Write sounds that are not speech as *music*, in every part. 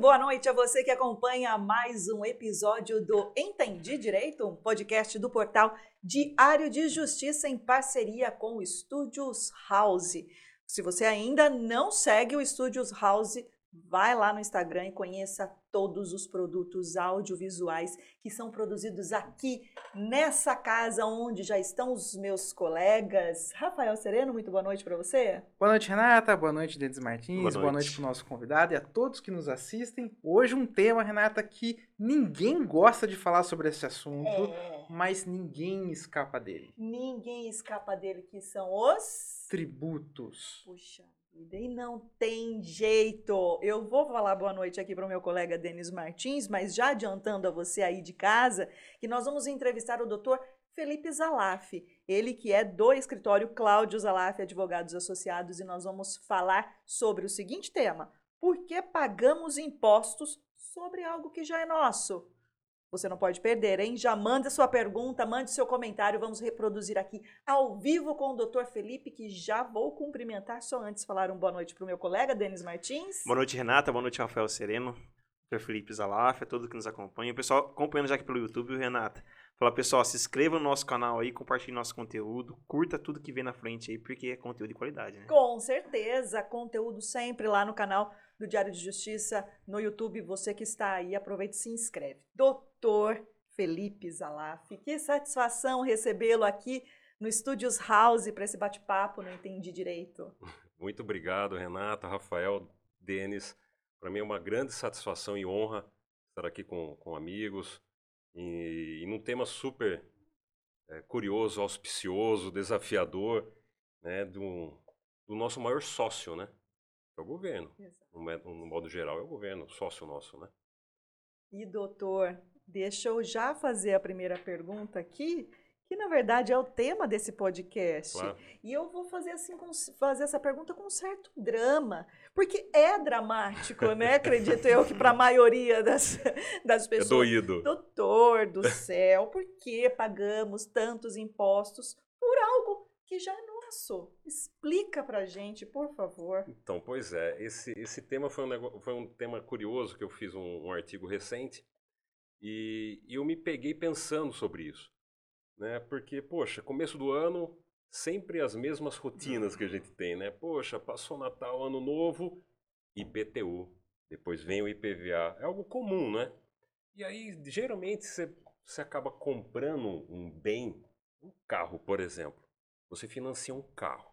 Boa noite a você que acompanha mais um episódio do Entendi Direito, um podcast do portal Diário de Justiça em parceria com o Estúdios House. Se você ainda não segue o Estúdios House, vai lá no Instagram e conheça todos os produtos audiovisuais que são produzidos aqui nessa casa onde já estão os meus colegas. Rafael Sereno, muito boa noite para você. Boa noite, Renata. Boa noite, Denis Martins. Boa noite, para o nosso convidado e a todos que nos assistem. Hoje um tema, Renata, que ninguém gosta de falar sobre esse assunto, é. mas ninguém escapa dele. Ninguém escapa dele, que são os tributos. Puxa e não tem jeito. Eu vou falar boa noite aqui para o meu colega Denis Martins, mas já adiantando a você aí de casa, que nós vamos entrevistar o doutor Felipe Zalaf, ele que é do escritório Cláudio Zalaf Advogados Associados, e nós vamos falar sobre o seguinte tema: por que pagamos impostos sobre algo que já é nosso? Você não pode perder, hein? Já manda sua pergunta, mande seu comentário, vamos reproduzir aqui ao vivo com o Dr. Felipe, que já vou cumprimentar, só antes falar um boa noite para o meu colega, Denis Martins. Boa noite, Renata, boa noite, Rafael Sereno, Dr. Felipe Zalaf, a todos que nos acompanham. O pessoal acompanhando já aqui pelo YouTube, Renata. Fala, pessoal, se inscreva no nosso canal aí, compartilhe nosso conteúdo, curta tudo que vem na frente aí, porque é conteúdo de qualidade, né? Com certeza, conteúdo sempre lá no canal do Diário de Justiça no YouTube. Você que está aí, aproveite e se inscreve. Doutor Felipe Zalaf, que satisfação recebê-lo aqui no Estúdios House para esse bate-papo, não entendi direito. *laughs* Muito obrigado, Renata, Rafael, Denis. Para mim é uma grande satisfação e honra estar aqui com, com amigos e, e num tema super é, curioso, auspicioso, desafiador, né, do, do nosso maior sócio, né? É o governo. No, no, modo geral, é o governo, sócio nosso, né? E, doutor, deixa eu já fazer a primeira pergunta aqui, que na verdade é o tema desse podcast. Claro. E eu vou fazer assim com, fazer essa pergunta com um certo drama, porque é dramático, né? *laughs* Acredito eu que para a maioria das, das é pessoas. É doído. Doutor do *laughs* céu, por que pagamos tantos impostos por algo que já não passo? Explica pra gente, por favor. Então, pois é, esse, esse tema foi um, negócio, foi um tema curioso que eu fiz um, um artigo recente e, e, eu me peguei pensando sobre isso. Né? Porque, poxa, começo do ano, sempre as mesmas rotinas que a gente tem, né? Poxa, passou Natal, Ano Novo, IPTU, depois vem o IPVA. É algo comum, né? E aí, geralmente, você, você acaba comprando um bem, um carro, por exemplo você financia um carro.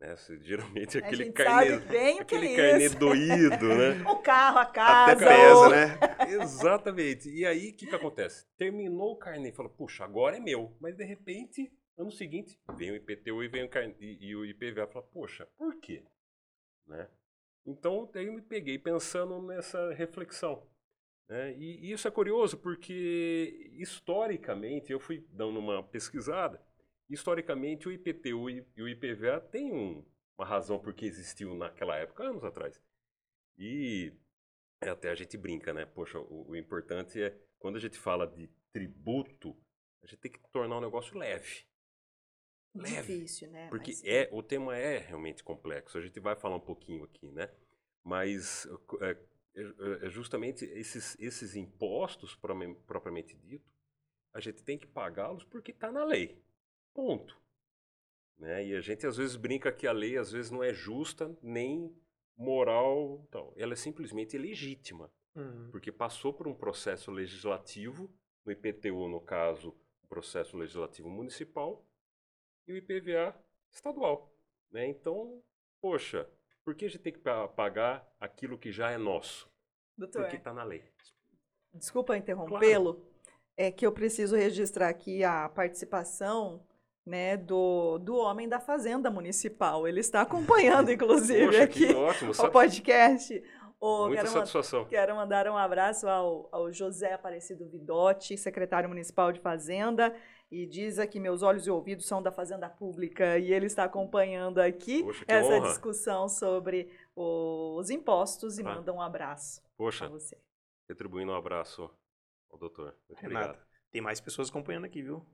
Né? Você, *laughs* geralmente é aquele carnê, bem aquele é carnê doído, né? *laughs* o carro, a casa. Até pesa, né? *laughs* Exatamente. E aí, o que, que acontece? Terminou o carnê, fala, puxa, agora é meu. Mas, de repente, ano seguinte, vem o IPTU e vem o, carnê, e, e o IPVA. Fala, poxa, por quê? Né? Então, eu me peguei pensando nessa reflexão. Né? E, e isso é curioso porque, historicamente, eu fui dando uma pesquisada, historicamente, o IPTU e o IPVA têm um, uma razão por que existiu naquela época, anos atrás. E até a gente brinca, né? Poxa, o, o, importante é, quando a gente fala de tributo, a gente tem que tornar o negócio leve. Leve. Difícil, né? Porque Mas... é, o tema é realmente complexo. A gente vai falar um pouquinho aqui, né? Mas é, é, é justamente esses, esses impostos, propriamente dito, a gente tem que pagá-los porque está na lei. Ponto. Né? E a gente às vezes brinca que a lei às vezes não é justa nem moral, então, ela é simplesmente ilegítima, uhum. porque passou por um processo legislativo, no IPTU no caso, o processo legislativo municipal e o IPVA estadual, né? Então, poxa, por que a gente tem que pagar aquilo que já é nosso? Doutor, porque está na lei. Desculpa interrompê-lo, claro. é que eu preciso registrar aqui a participação né, do, do homem da Fazenda Municipal. Ele está acompanhando, *laughs* inclusive, Poxa, aqui ótimo, o podcast. Oh, Muita quero satisfação. quero mandar um abraço ao, ao José Aparecido Vidotti, secretário municipal de Fazenda, e diz aqui: meus olhos e ouvidos são da Fazenda Pública, e ele está acompanhando aqui Poxa, essa honra. discussão sobre os impostos e ah. manda um abraço Poxa, você. Retribuindo um abraço ao doutor. Muito Renata, obrigado. tem mais pessoas acompanhando aqui, viu?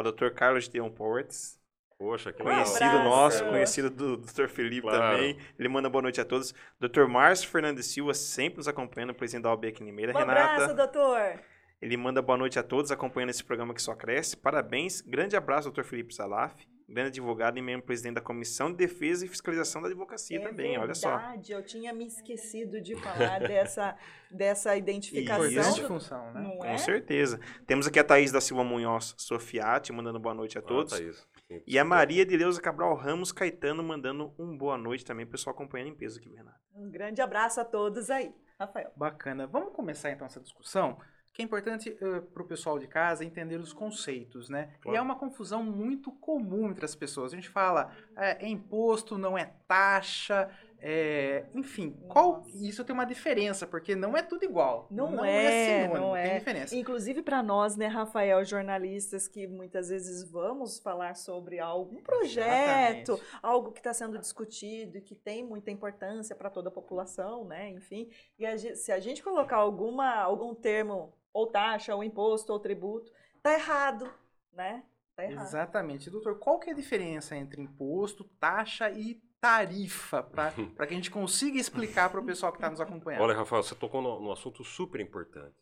O Dr. Carlos Deon Portes. Poxa, que Conhecido legal. nosso, conhecido do Dr. Felipe claro. também. Ele manda boa noite a todos. Dr. Márcio Fernandes Silva, sempre nos acompanhando, presidente da OAB aqui em Limeira. Um Renata. abraço, doutor. Ele manda boa noite a todos acompanhando esse programa que só cresce. Parabéns. Grande abraço, doutor Felipe Salaf, grande advogado e membro presidente da Comissão de Defesa e Fiscalização da Advocacia é também, verdade, olha só. eu tinha me esquecido de falar dessa, *laughs* dessa identificação. Importante do... função, né? Não Com é? certeza. Temos aqui a Thaís da Silva Munhoz Sofiati, mandando boa noite a todos. Ah, Thaís. E a Maria de Leusa Cabral Ramos Caetano mandando um boa noite também, pessoal acompanhando em peso aqui, Renato. Um grande abraço a todos aí. Rafael. Bacana. Vamos começar então essa discussão? Que é importante uh, para o pessoal de casa entender os conceitos, né? Claro. E é uma confusão muito comum entre as pessoas. A gente fala é, é imposto, não é taxa, é, enfim, qual isso tem uma diferença porque não é tudo igual. Não, não é, é sinônimo, não tem é. diferença. Inclusive para nós, né, Rafael, jornalistas que muitas vezes vamos falar sobre algum projeto, Exatamente. algo que está sendo discutido e que tem muita importância para toda a população, né? Enfim, e a, se a gente colocar alguma algum termo ou taxa, ou imposto, ou tributo, tá errado, né? Tá errado. Exatamente. Doutor, qual que é a diferença entre imposto, taxa e tarifa, para *laughs* que a gente consiga explicar para o pessoal que está nos acompanhando? Olha, Rafael, você tocou num assunto super importante,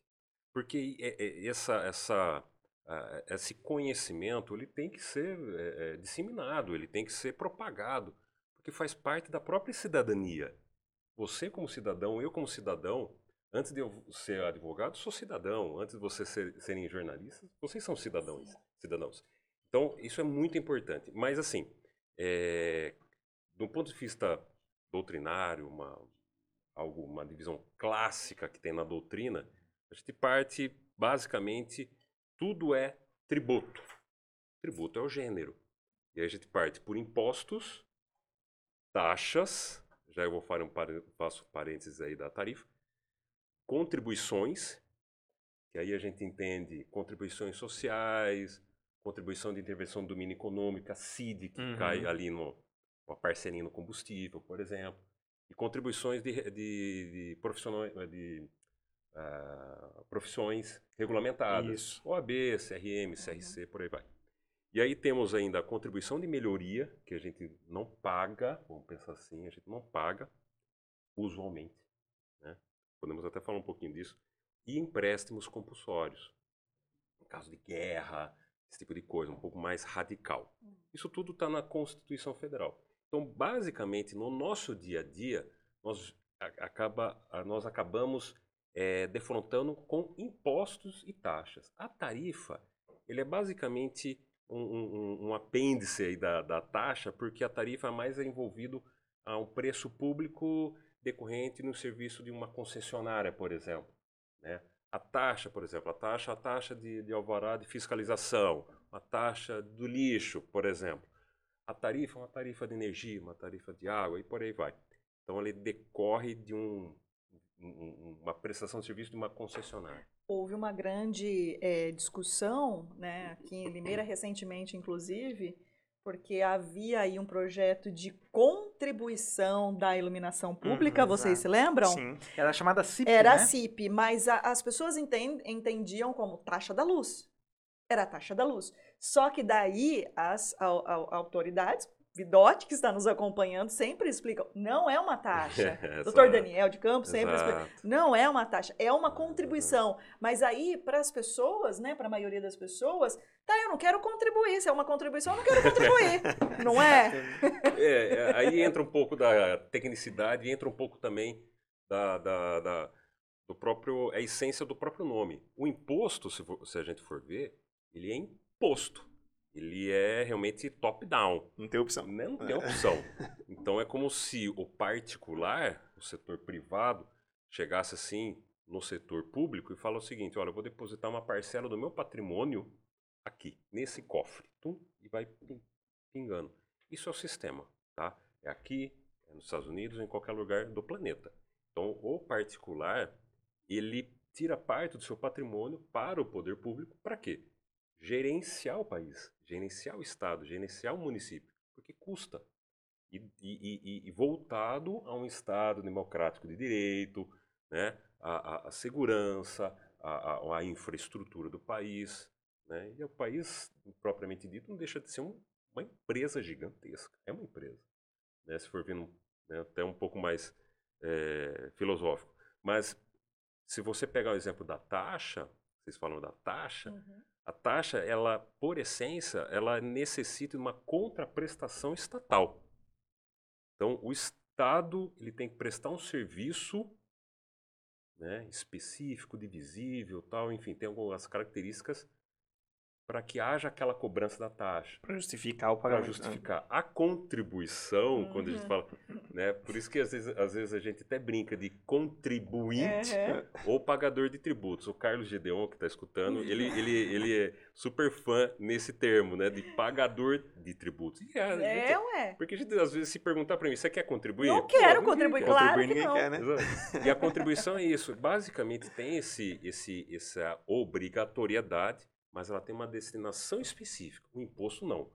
porque essa, essa, esse conhecimento ele tem que ser é, disseminado, ele tem que ser propagado, porque faz parte da própria cidadania. Você como cidadão, eu como cidadão, Antes de eu ser advogado, sou cidadão. Antes de vocês ser, serem jornalistas, vocês são cidadãos. cidadãos. Então, isso é muito importante. Mas, assim, é, do ponto de vista doutrinário, uma, algo, uma divisão clássica que tem na doutrina, a gente parte, basicamente, tudo é tributo. Tributo é o gênero. E aí a gente parte por impostos, taxas, já eu vou fazer um, faço parênteses aí da tarifa, contribuições, que aí a gente entende contribuições sociais, contribuição de intervenção do domínio econômico, a CID, que uhum. cai ali no, uma parcelinha no combustível, por exemplo, e contribuições de, de, de profissionais, de uh, profissões regulamentadas, Isso. OAB, CRM, CRC, uhum. por aí vai. E aí temos ainda a contribuição de melhoria, que a gente não paga, vamos pensar assim, a gente não paga usualmente podemos até falar um pouquinho disso, e empréstimos compulsórios. No caso de guerra, esse tipo de coisa, um pouco mais radical. Hum. Isso tudo está na Constituição Federal. Então, basicamente, no nosso dia a dia, nós, acaba, nós acabamos é, defrontando com impostos e taxas. A tarifa, ele é basicamente um, um, um apêndice da, da taxa, porque a tarifa mais é envolvido a um preço público decorrente no serviço de uma concessionária, por exemplo. Né? A taxa, por exemplo, a taxa, a taxa de, de alvará de fiscalização, a taxa do lixo, por exemplo. A tarifa é uma tarifa de energia, uma tarifa de água e por aí vai. Então, ele decorre de um, um, uma prestação de serviço de uma concessionária. Houve uma grande é, discussão, né, aqui em Limeira recentemente, inclusive, porque havia aí um projeto de contribuição da iluminação pública, uhum, vocês exato. se lembram? Sim. Era chamada CIP, Era né? a CIP, mas a, as pessoas entend, entendiam como taxa da luz. Era a taxa da luz. Só que daí as a, a, autoridades Vidotti, que está nos acompanhando, sempre explica, não é uma taxa. *laughs* Doutor Daniel de Campos sempre Exato. explica, não é uma taxa, é uma contribuição. Mas aí, para as pessoas, né, para a maioria das pessoas, tá, eu não quero contribuir, se é uma contribuição, eu não quero contribuir, *laughs* não é? é? é? Aí entra um pouco da tecnicidade, entra um pouco também da, da, da do próprio, a essência do próprio nome. O imposto, se, se a gente for ver, ele é imposto ele é realmente top-down. Não tem opção. Não tem opção. *laughs* então é como se o particular, o setor privado, chegasse assim no setor público e fala o seguinte: olha, eu vou depositar uma parcela do meu patrimônio aqui, nesse cofre. Tum, e vai pingando. Isso é o sistema, tá? É aqui, é nos Estados Unidos, em qualquer lugar do planeta. Então, o particular, ele tira parte do seu patrimônio para o poder público, para quê? Gerenciar o país gerenciar o Estado, gerenciar o município, porque custa. E, e, e, e voltado a um Estado democrático de direito, né? a, a, a segurança, a, a, infraestrutura do país. Né? E o país, propriamente dito, não deixa de ser um uma empresa gigantesca. É uma empresa. Né? Se for vindo né, até um pouco mais é, filosófico. Mas se você pegar o exemplo da taxa, vocês falam da taxa, uhum. A taxa, ela, por essência, ela necessita de uma contraprestação estatal. Então, o Estado ele tem que prestar um serviço né, específico, divisível, tal, enfim, tem algumas características para que haja aquela cobrança da taxa. Para justificar o pagamento. Para justificar. A contribuição, uhum. quando a gente fala, né, por isso que às vezes, às vezes a gente até brinca de contribuinte uhum. ou pagador de tributos. O Carlos Gedeon, que está escutando, uhum. ele, ele, ele é super fã nesse termo, né, de pagador de tributos. E a, é, gente, ué. Porque a gente às vezes se perguntar para mim, você quer contribuir? Não quero contribuir, claro contribuir, ninguém não. quer, né? E a contribuição é isso. Basicamente tem esse, esse, essa obrigatoriedade mas ela tem uma destinação específica. O imposto não.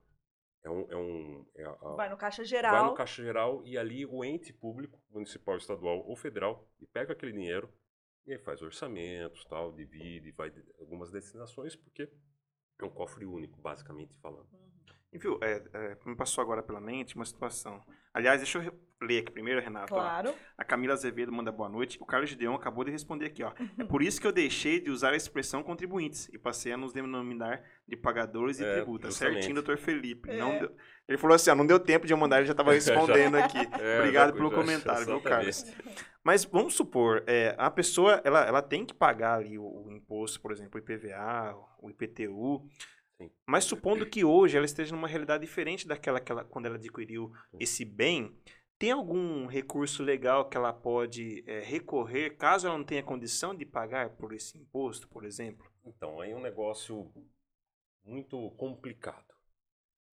É um, é um, é a, vai no caixa geral. Vai no caixa geral e ali o ente público, municipal, estadual ou federal, e pega aquele dinheiro e aí faz orçamentos, tal, divide, vai algumas destinações, porque é um cofre único, basicamente falando. Uhum. E viu, é, é, me passou agora pela mente uma situação. Aliás, deixa eu ler aqui primeiro, Renato. Claro. Ó. A Camila Azevedo manda boa noite. O Carlos Gideon acabou de responder aqui, ó. *laughs* É por isso que eu deixei de usar a expressão contribuintes e passei a nos denominar de pagadores de é, tributos. Certinho, doutor Felipe. É. Não deu... Ele falou assim, ó, não deu tempo de eu mandar, ele já estava *laughs* respondendo aqui. *laughs* É, Obrigado pelo já, comentário, viu, Carlos? Mas vamos supor, é, a pessoa, ela, ela tem que pagar ali o, o imposto, por exemplo, o IPVA, o IPTU, Sim. Mas supondo que hoje ela esteja numa realidade diferente daquela que ela, quando ela adquiriu esse bem, tem algum recurso legal que ela pode é, recorrer caso ela não tenha condição de pagar por esse imposto, por exemplo? Então, é um negócio muito complicado.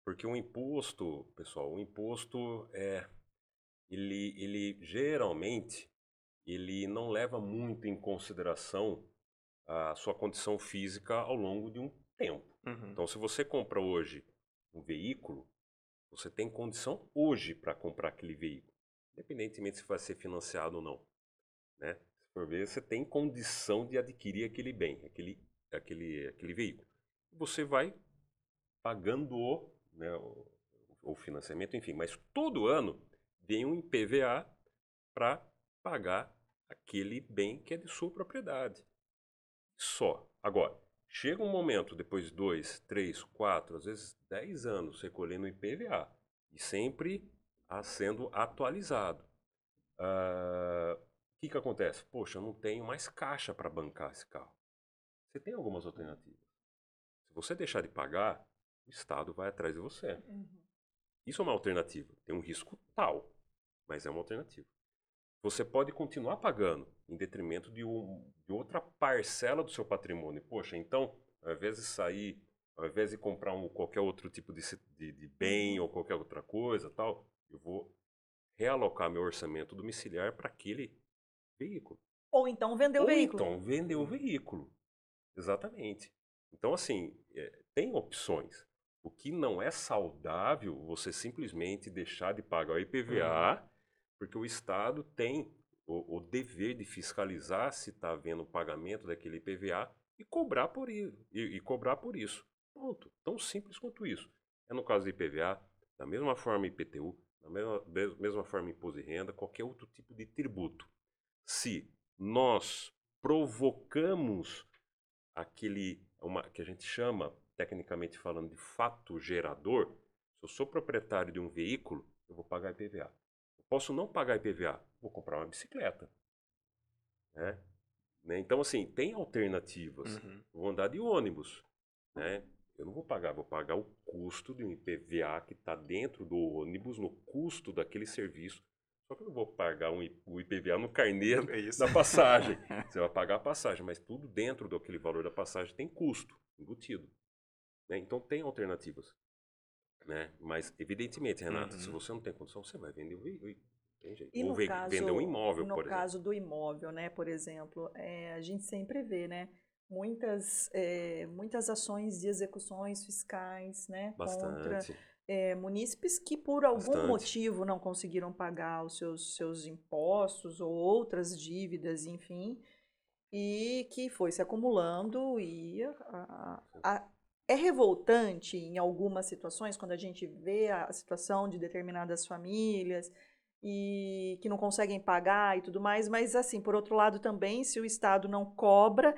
Porque o imposto, pessoal, o imposto é ele, ele geralmente ele não leva muito em consideração a sua condição física ao longo de um tempo. Uhum. Então, se você compra hoje um veículo, você tem condição hoje para comprar aquele veículo, independentemente se vai ser financiado ou não. Né? Se for ver, você tem condição de adquirir aquele bem, aquele, aquele, aquele veículo. Você vai pagando o, né, o, o financiamento, enfim, mas todo ano vem um IPVA para pagar aquele bem que é de sua propriedade. Só. Agora, Chega um momento, depois de dois, três, quatro, às vezes dez anos recolhendo o IPVA e sempre sendo atualizado. Uh, o que, que acontece? Poxa, eu não tenho mais caixa para bancar esse carro. Você tem algumas alternativas. Se você deixar de pagar, o Estado vai atrás de você. Uhum. Isso é uma alternativa. Tem um risco tal, mas é uma alternativa. Você pode continuar pagando em detrimento de, um, de outra parcela do seu patrimônio. Poxa, então, ao invés de sair, ao invés de comprar um, qualquer outro tipo de, de, de bem ou qualquer outra coisa, tal, eu vou realocar meu orçamento domiciliar para aquele veículo. Ou então vender o ou veículo. Então vender o veículo. Exatamente. Então, assim, é, tem opções. O que não é saudável você simplesmente deixar de pagar o IPVA. Uhum porque o Estado tem o, o dever de fiscalizar se está havendo pagamento daquele IPVA e cobrar por, e, e cobrar por isso. Ponto. Tão simples quanto isso. É no caso do IPVA, da mesma forma IPTU, da mesma, mesma forma imposto de renda, qualquer outro tipo de tributo. Se nós provocamos aquele, uma, que a gente chama, tecnicamente falando, de fato gerador, se eu sou proprietário de um veículo, eu vou pagar IPVA. Posso não pagar IPVA, vou comprar uma bicicleta. Né? né? Então, assim, tem alternativas. Uhum. Vou andar de ônibus. Né? Eu não vou pagar, vou pagar o custo de um IPVA que está dentro do ônibus, no custo daquele serviço. Só que eu não vou pagar um, o IPVA no carnê é da passagem. *laughs* Você vai pagar a passagem, mas tudo dentro daquele valor da passagem tem custo embutido. Né? Então, tem alternativas. Né? Mas, evidentemente, Renata, uhum. se você não tem condição, você vai vender o veículo. E Ou caso, vender um imóvel, no por exemplo. No caso do imóvel, né, por exemplo, é, a gente sempre vê, né, muitas, é, muitas ações de execuções fiscais, né, Bastante. contra é, munícipes que por algum Bastante. motivo não conseguiram pagar os seus, seus impostos ou outras dívidas, enfim, e que foi se acumulando e a, a, é revoltante em algumas situações, quando a gente vê a situação de determinadas famílias e que não conseguem pagar e tudo mais, mas assim, por outro lado também, se o Estado não cobra,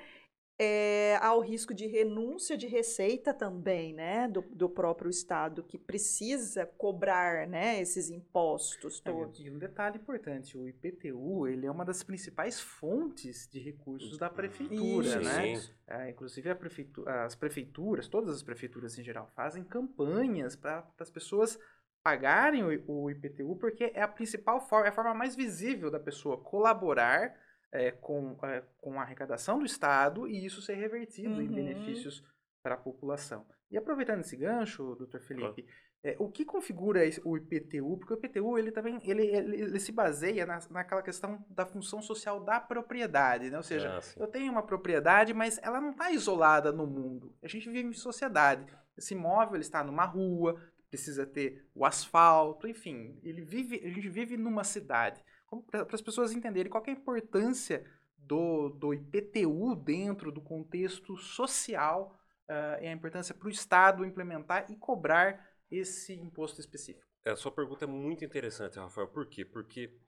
é, há o risco de renúncia de receita também, né, do, do próprio Estado, que precisa cobrar, né, esses impostos todos. É, e um detalhe importante, o IPTU, ele é uma das principais fontes de recursos da prefeitura, Isso. né? É, inclusive prefeitura, as prefeituras, todas as prefeituras em geral, fazem campanhas para as pessoas pagarem o, o IPTU, porque é a principal forma, é a forma mais visível da pessoa colaborar é, com, é, com a arrecadação do Estado e isso ser revertido uhum. em benefícios para a população. E aproveitando esse gancho, doutor Felipe, é, o que configura o IPTU? Porque o IPTU ele também ele, ele, ele se baseia na, naquela questão da função social da propriedade, né? Ou seja, ah, eu tenho uma propriedade, mas ela não está isolada no mundo. A gente vive em sociedade. Esse imóvel ele está numa rua, precisa ter o asfalto, enfim, ele vive, a gente vive numa cidade para as pessoas entenderem qual é a importância do, do IPTU dentro do contexto social uh, e a importância para o Estado implementar e cobrar esse imposto específico. É, a sua pergunta é muito interessante, Rafael. Por quê? Porque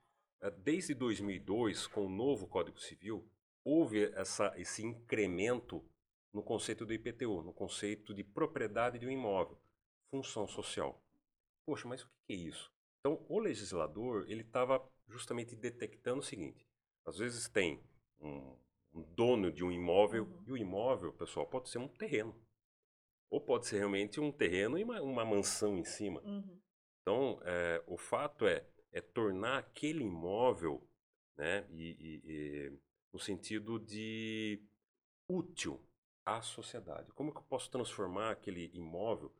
uh, desde 2002, com o novo Código Civil, houve essa, esse incremento no conceito do IPTU, no conceito de propriedade de um imóvel, função social. Poxa, mas o que é isso? Então, o legislador ele estava justamente detectando o seguinte: às vezes tem um, um dono de um imóvel uhum. e o imóvel, pessoal, pode ser um terreno ou pode ser realmente um terreno e uma, uma mansão em cima. Uhum. Então, é, o fato é, é tornar aquele imóvel, né, e, e, e, no sentido de útil à sociedade. Como que eu posso transformar aquele imóvel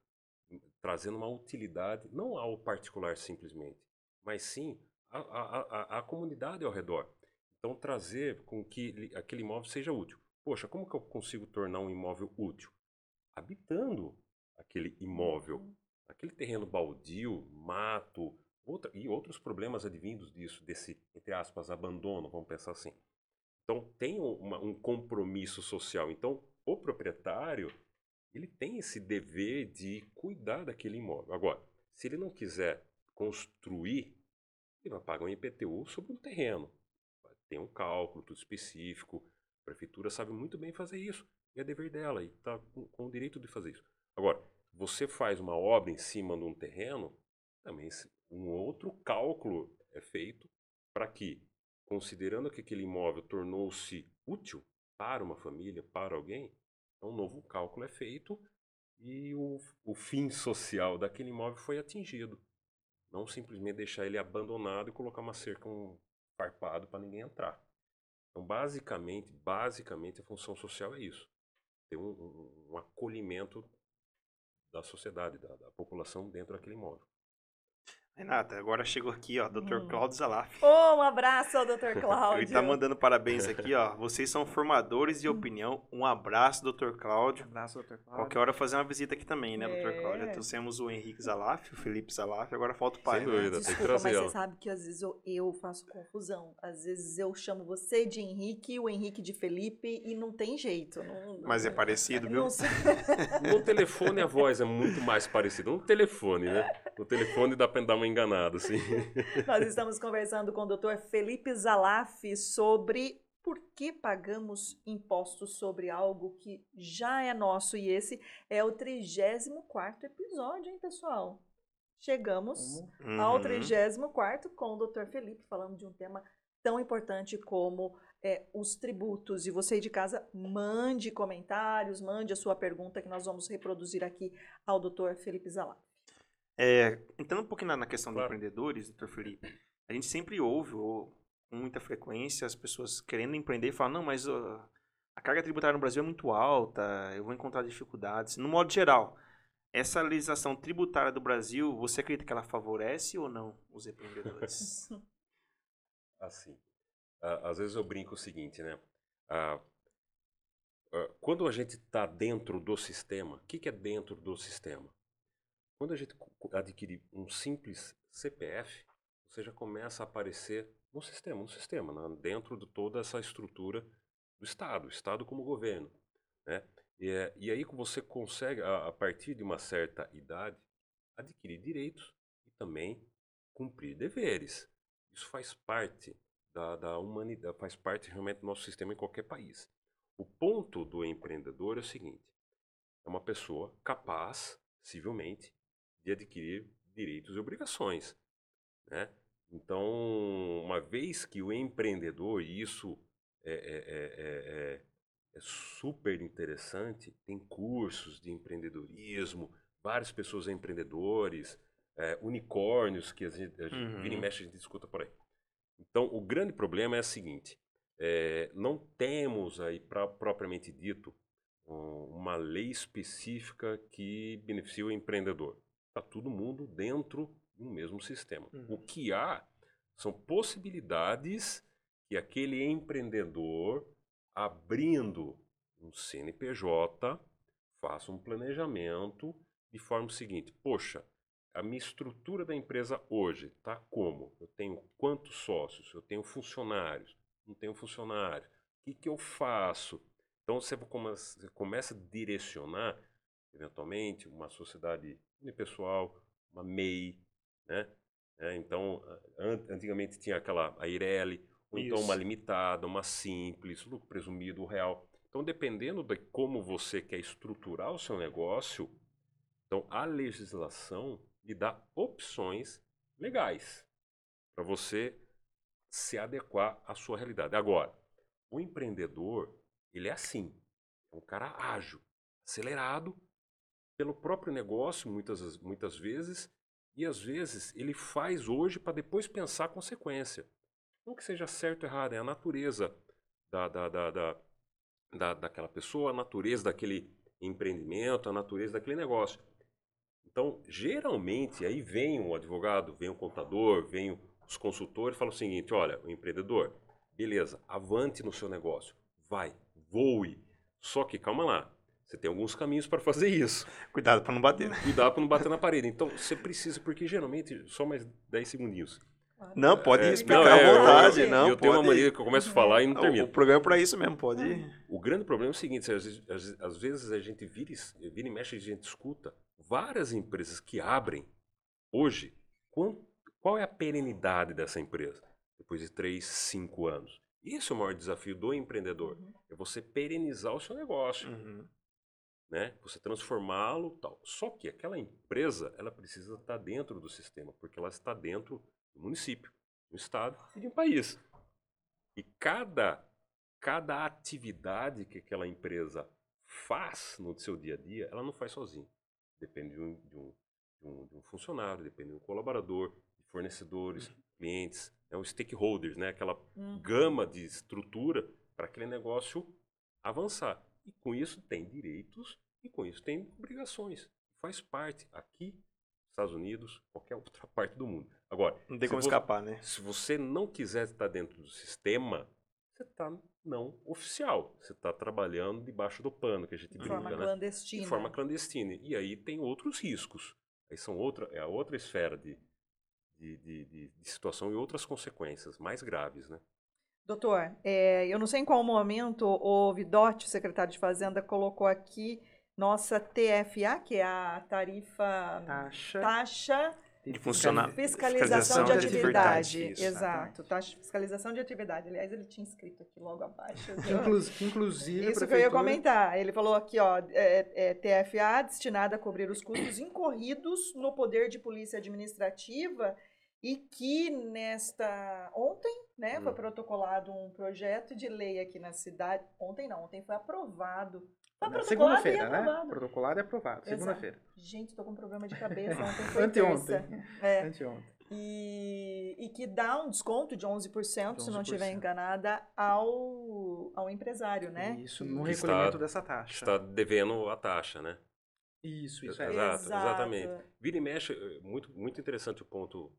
trazendo uma utilidade, não ao particular simplesmente, mas sim a, a comunidade ao redor. Então, trazer com que aquele imóvel seja útil. Poxa, como que eu consigo tornar um imóvel útil? Habitando aquele imóvel, uhum. aquele terreno baldio, mato, outra, e outros problemas advindos disso, desse, entre aspas, abandono, vamos pensar assim. Então, tem uma, um compromisso social. Então, o proprietário, ele tem esse dever de cuidar daquele imóvel. Agora, se ele não quiser construir ele vai pagar um IPTU sobre um terreno. Tem um cálculo tudo específico. A prefeitura sabe muito bem fazer isso. E é dever dela e está com, com, o direito de fazer isso. Agora, você faz uma obra em cima de um terreno, também um outro cálculo é feito para que, considerando que aquele imóvel tornou-se útil para uma família, para alguém, então um novo cálculo é feito e o, o fim social daquele imóvel foi atingido. Não simplesmente deixar ele abandonado e colocar uma cerca um farpado para ninguém entrar. Então, basicamente, basicamente a função social é isso. Ter um, um, um acolhimento da sociedade, da, da população dentro daquele imóvel. Renata, agora chegou aqui, ó, Dr. Hum. Cláudio Zalaf. Oh, um abraço ao Dr. Cláudio. *laughs* Ele tá mandando parabéns aqui, ó. *laughs* Vocês são formadores de hum. opinião. Um abraço, Dr. Cláudio. Um abraço, Dr. Cláudio. Qualquer hora fazer uma visita aqui também, né, é. Dr. Cláudio? Já trouxemos o Henrique Zalaf, o Felipe Zalaf, agora falta o pai. Sem dúvida, né? tem que trazer. Mas você sabe que às vezes eu, eu, faço confusão. Às vezes eu chamo você de Henrique, o Henrique de Felipe, e não tem jeito. Não, mas é parecido, viu? *laughs* no telefone a voz é muito mais parecida. No telefone, né? No telefone dá pra dar uma enganada, assim. *laughs* Nós estamos conversando com o Dr. Felipe Zalaf sobre por que pagamos impostos sobre algo que já é nosso e esse é o 34 episódio, hein, pessoal? Chegamos uhum. ao 34 com o Dr. Felipe falando de um tema tão importante como é, os tributos. E você de casa, mande comentários, mande a sua pergunta que nós vamos reproduzir aqui ao Dr. Felipe Zalaf. É, entrando um pouquinho na, na questão claro. dos empreendedores, doutor Felipe, a gente sempre ouve, ou, com muita frequência, as pessoas querendo empreender e falam, não, mas uh, a carga tributária no Brasil é muito alta, eu vou encontrar dificuldades. No modo geral, essa legislação tributária do Brasil, você acredita que ela favorece ou não os empreendedores? *laughs* assim, às vezes eu brinco o seguinte, né? quando a gente está dentro do sistema, o que, que é dentro do sistema? Quando a gente adquire um simples CPF, você já começa a aparecer no sistema, no sistema, né? dentro de toda essa estrutura do Estado, Estado como governo. Né? E, é, e aí você consegue, a, a partir de uma certa idade, adquirir direitos e também cumprir deveres. Isso faz parte da, da humanidade, faz parte realmente do nosso sistema em qualquer país. O ponto do empreendedor é o seguinte: é uma pessoa capaz, civilmente, de adquirir direitos e obrigações. Né? Então, uma vez que o empreendedor, e isso é, é, é, é, super interessante, tem cursos de empreendedorismo, várias pessoas empreendedores, unicórnios que a gente, a gente uhum. vira e mexe a gente escuta por aí. Então, o grande problema é o seguinte: é, não temos aí, pra, propriamente dito, uma lei específica que beneficie o empreendedor. Está todo mundo dentro do mesmo sistema. Uhum. O que há são possibilidades que aquele empreendedor, abrindo um CNPJ, faça um planejamento de forma seguinte: poxa, a minha estrutura da empresa hoje está como? Eu tenho quantos sócios? Eu tenho funcionários? Não tenho funcionário? O que, que eu faço? Então você começa a direcionar, eventualmente, uma sociedade unipessoal, uma MEI, né? É, então, antigamente tinha aquela a Ireli, ou então uma limitada, uma simples, lucro presumido, real. Então, dependendo de como você quer estruturar o seu negócio, então a legislação lhe dá opções legais para você se adequar à sua realidade. Agora, o empreendedor, ele é assim, é um cara ágil, acelerado pelo próprio negócio, muitas, muitas vezes, e às vezes ele faz hoje para depois pensar a consequência. Não que seja certo ou errado, é a natureza da, da, da, da, da, daquela pessoa, a natureza daquele empreendimento, a natureza daquele negócio. Então, geralmente, aí vem o advogado, vem o contador, vem os consultores e falam o seguinte: olha, o empreendedor, beleza, avante no seu negócio, vai, voe. Só que calma lá, você tem alguns caminhos para fazer isso. Cuidado para não bater. Né? Cuidado para não bater na parede. Então, você precisa, porque geralmente, só mais 10 segundinhos. Não, pode é, explicar não, é, à vontade. Eu, não, eu tenho uma maneira que eu começo a falar e não termino. O programa é para isso mesmo, pode ir. O grande problema é o seguinte, às, às, às vezes a gente vira, vira e mexe, a gente escuta várias empresas que abrem hoje, qual é a perenidade dessa empresa? Depois de 3, 5 anos. Esse é o maior desafio do empreendedor. Uhum. É você perenizar o seu negócio. Uhum. Né? Você transformá-lo tal. Só que aquela empresa, ela precisa estar dentro do sistema, porque ela está dentro do município, do estado e de um país. E cada, cada atividade que aquela empresa faz no seu dia a dia, ela não faz sozinha. Depende de um, de um, de um, de um funcionário, depende de um colaborador, de fornecedores, uhum. clientes, é um stakeholders, né? aquela uhum. gama de estrutura para aquele negócio avançar. E com isso tem direitos e com isso tem obrigações. Faz parte aqui, Estados Unidos, qualquer outra *laughs* parte do mundo. Agora, não tem como você, escapar, né? Se você não quiser estar dentro do sistema, você está não oficial. Você está trabalhando debaixo do pano, que a gente de brinca, forma né? clandestina. De forma clandestina. E aí tem outros riscos. Aí são outra, é a outra esfera de, de, de, de, de situação e outras consequências mais graves, né? Doutor, é, eu não sei em qual momento o Vidotti, secretário de Fazenda, colocou aqui nossa TFA, que é a tarifa taxa, taxa de funcionar. Fiscalização, de, atividade. Isso, Exato, taxa de fiscalização de atividade. Aliás, ele tinha escrito aqui logo abaixo. *laughs* inclusive, inclusive Isso que eu ia comentar. Ele falou aqui, ó, é, é, TFA destinada a cobrir os custos incorridos no poder de polícia administrativa e que nesta ontem, né, hum. foi protocolado um projeto de lei aqui na cidade. Ontem não, ontem foi aprovado Segunda-feira, né? Protocolado e aprovado. Segunda-feira. Gente, tô com um problema de cabeça. Ontem foi Anteontem. *laughs* É. Anteontem. E, e que dá um desconto de 11%, de 11%. se não estiver enganada, ao, ao empresário, né? Isso, no recolhimento está, dessa taxa. Está devendo a taxa, né? Isso, isso é. Exato, Exato. exatamente. Vira e mexe, é, muito, muito interessante o ponto.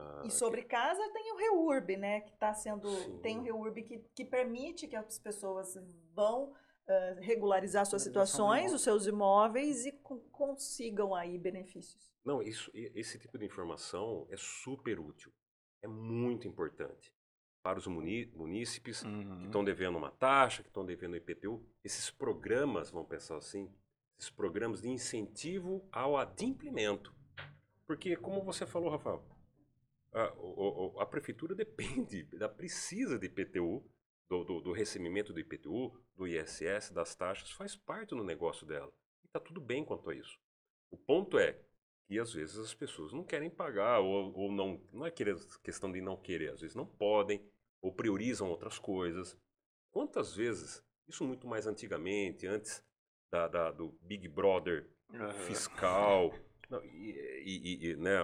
Uh, e sobre que... casa tem o REURB, né? Que está sendo. Sim. Tem o REURB que, que permite que as pessoas vão regularizar suas situações, os seus imóveis e consigam aí benefícios. Não, isso, esse tipo de informação é super útil, é muito importante. para os munícipes uhum. que estão devendo uma taxa, que estão devendo IPTU. Esses programas, vamos pensar assim, esses programas de incentivo ao adimplemento. Porque, como você falou, Rafael, a, a, a prefeitura *laughs* depende, ela precisa de IPTU, do, do, do, recebimento do IPTU, do ISS, das taxas, faz parte do negócio dela. E está tudo bem quanto a isso. O ponto é que às vezes as pessoas não querem pagar, ou, ou não. Não é questão de não querer, às vezes não podem, ou priorizam outras coisas. Quantas vezes, isso muito mais antigamente, antes da, da do Big Brother fiscal, *laughs* não, e, e, e, né,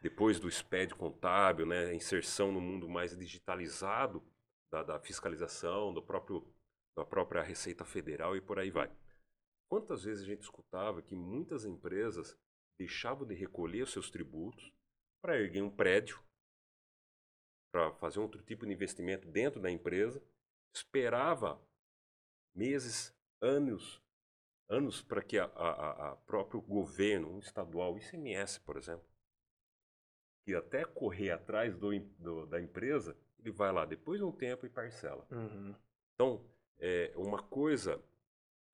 depois do SPED contábil, né, inserção no mundo mais digitalizado da, da fiscalização, do próprio, da própria Receita Federal e por aí vai. Quantas vezes a gente escutava que muitas empresas deixavam de recolher seus tributos para erguer um prédio, para fazer outro tipo de investimento dentro da empresa, esperava meses, anos anos para que a, a, a, próprio governo, um estadual, ICMS, por exemplo, que até correr atrás do, do, da empresa, ele vai lá depois de um tempo e parcela. Uhum. Então, é uma coisa,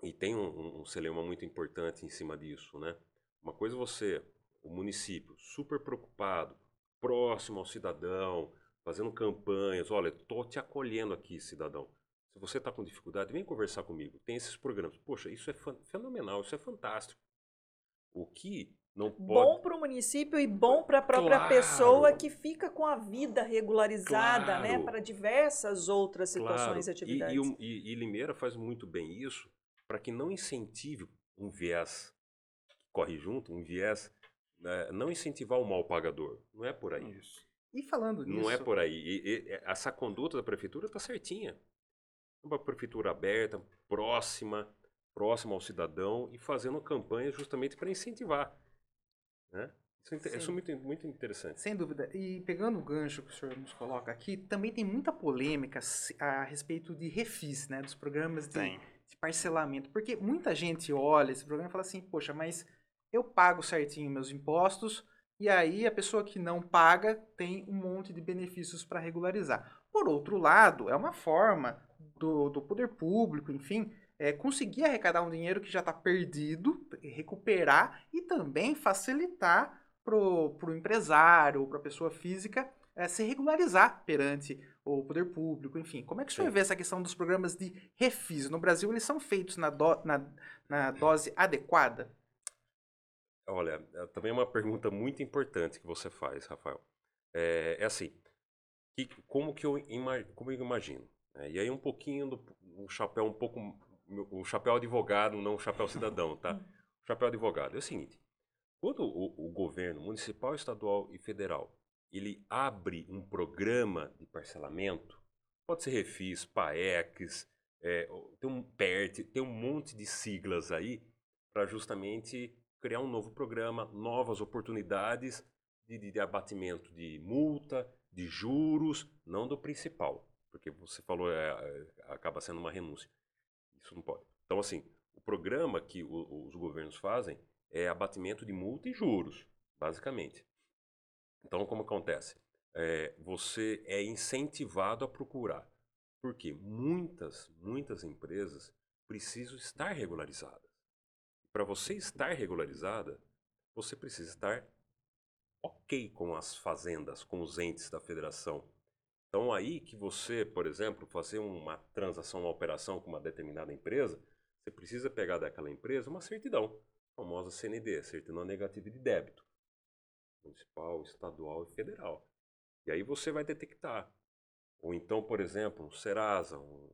e tem um, um, um muito importante em cima disso, né? Uma coisa é você, o município, super preocupado, próximo ao cidadão, fazendo campanhas, olha, estou te acolhendo aqui, cidadão. Se você está com dificuldade, vem conversar comigo. Tem esses programas. Poxa, isso é fenomenal, isso é fantástico. O que não pode... Bom para o município e bom para a própria claro. pessoa que fica com a vida regularizada, né, claro. né? Para diversas outras situações claro. e atividades. E, e, e, Limeira faz muito bem isso para que não incentive um viés que corre junto, um viés, né, não incentivar o mal pagador. Não é por aí. Isso. E falando nisso... Não é por aí. E, essa conduta da prefeitura está certinha uma prefeitura aberta, próxima, próxima ao cidadão e fazendo campanha justamente para incentivar. Né? Isso, é, isso é muito, muito interessante. Sem dúvida. E pegando o gancho que o senhor nos coloca aqui, também tem muita polêmica a respeito de refis, né? Dos programas de, de parcelamento. Porque muita gente olha esse programa e fala assim, poxa, mas eu pago certinho meus impostos, e aí a pessoa que não paga tem um monte de benefícios para regularizar. Por outro lado, é uma forma do, do poder público, enfim, é, conseguir arrecadar um dinheiro que já está perdido, recuperar e também facilitar para o empresário ou para a pessoa física é, se regularizar perante o poder público, enfim. Como é que o senhor vê essa questão dos programas de refis? No Brasil, eles são feitos na, do, na, na dose adequada? Olha, é também é uma pergunta muito importante que você faz, Rafael. É, é assim, que, como que eu, como eu imagino? É, e aí um pouquinho do um chapéu um pouco o chapéu advogado, não o chapéu cidadão, tá? O chapéu advogado é o seguinte: quando o, o governo municipal, estadual e federal ele abre um programa de parcelamento, pode ser refis, PAECs, é, tem um PERT, tem um monte de siglas aí para justamente criar um novo programa, novas oportunidades de, de, de abatimento de multa, de juros, não do principal, porque você falou, é, é, acaba sendo uma renúncia. Isso não pode. Então, assim, o programa que o, os governos fazem é abatimento de multa e juros, basicamente. Então, como acontece? É, você é incentivado a procurar. Porque muitas, muitas empresas precisam estar regularizadas. Para você estar regularizada, você precisa estar ok com as fazendas, com os entes da federação, então aí que você, por exemplo, fazer uma transação, uma operação com uma determinada empresa, você precisa pegar daquela empresa uma certidão, a famosa CND, certidão negativa de débito, municipal, estadual e federal. E aí você vai detectar. Ou então, por exemplo, um Serasa, um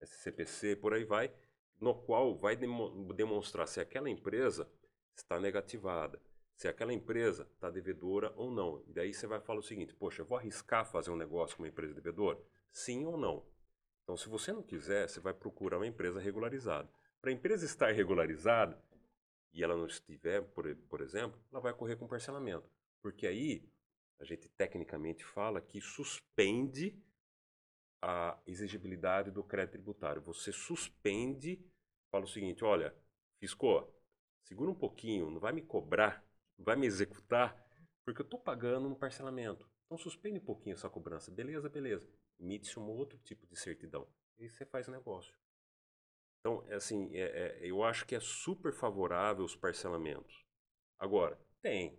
SCPC, por aí vai, no qual vai demonstrar se aquela empresa está negativada se aquela empresa está devedora ou não. E daí você vai falar o seguinte: poxa, eu vou arriscar fazer um negócio com uma empresa devedora? Sim ou não? Então, se você não quiser, você vai procurar uma empresa regularizada. Para a empresa estar regularizada e ela não estiver, por, por exemplo, ela vai correr com parcelamento. Porque aí a gente tecnicamente fala que suspende a exigibilidade do crédito tributário. Você suspende, fala o seguinte: olha, fisco, segura um pouquinho, não vai me cobrar vai me executar porque eu estou pagando no parcelamento. Então suspende um pouquinho essa cobrança. Beleza, beleza. emite-se um outro tipo de certidão. E você faz negócio. Então, é assim, é, é, eu acho que é super favorável os parcelamentos. Agora, tem.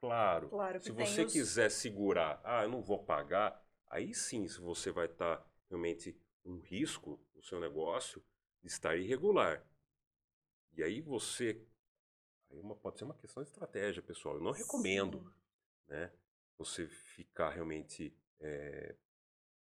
Claro. claro se você os... quiser segurar, ah, eu não vou pagar, aí sim, se você vai estar tá, realmente um risco no seu negócio de estar irregular. E aí você. Aí uma, pode ser uma questão de estratégia, pessoal. Eu não recomendo né, você ficar realmente. É,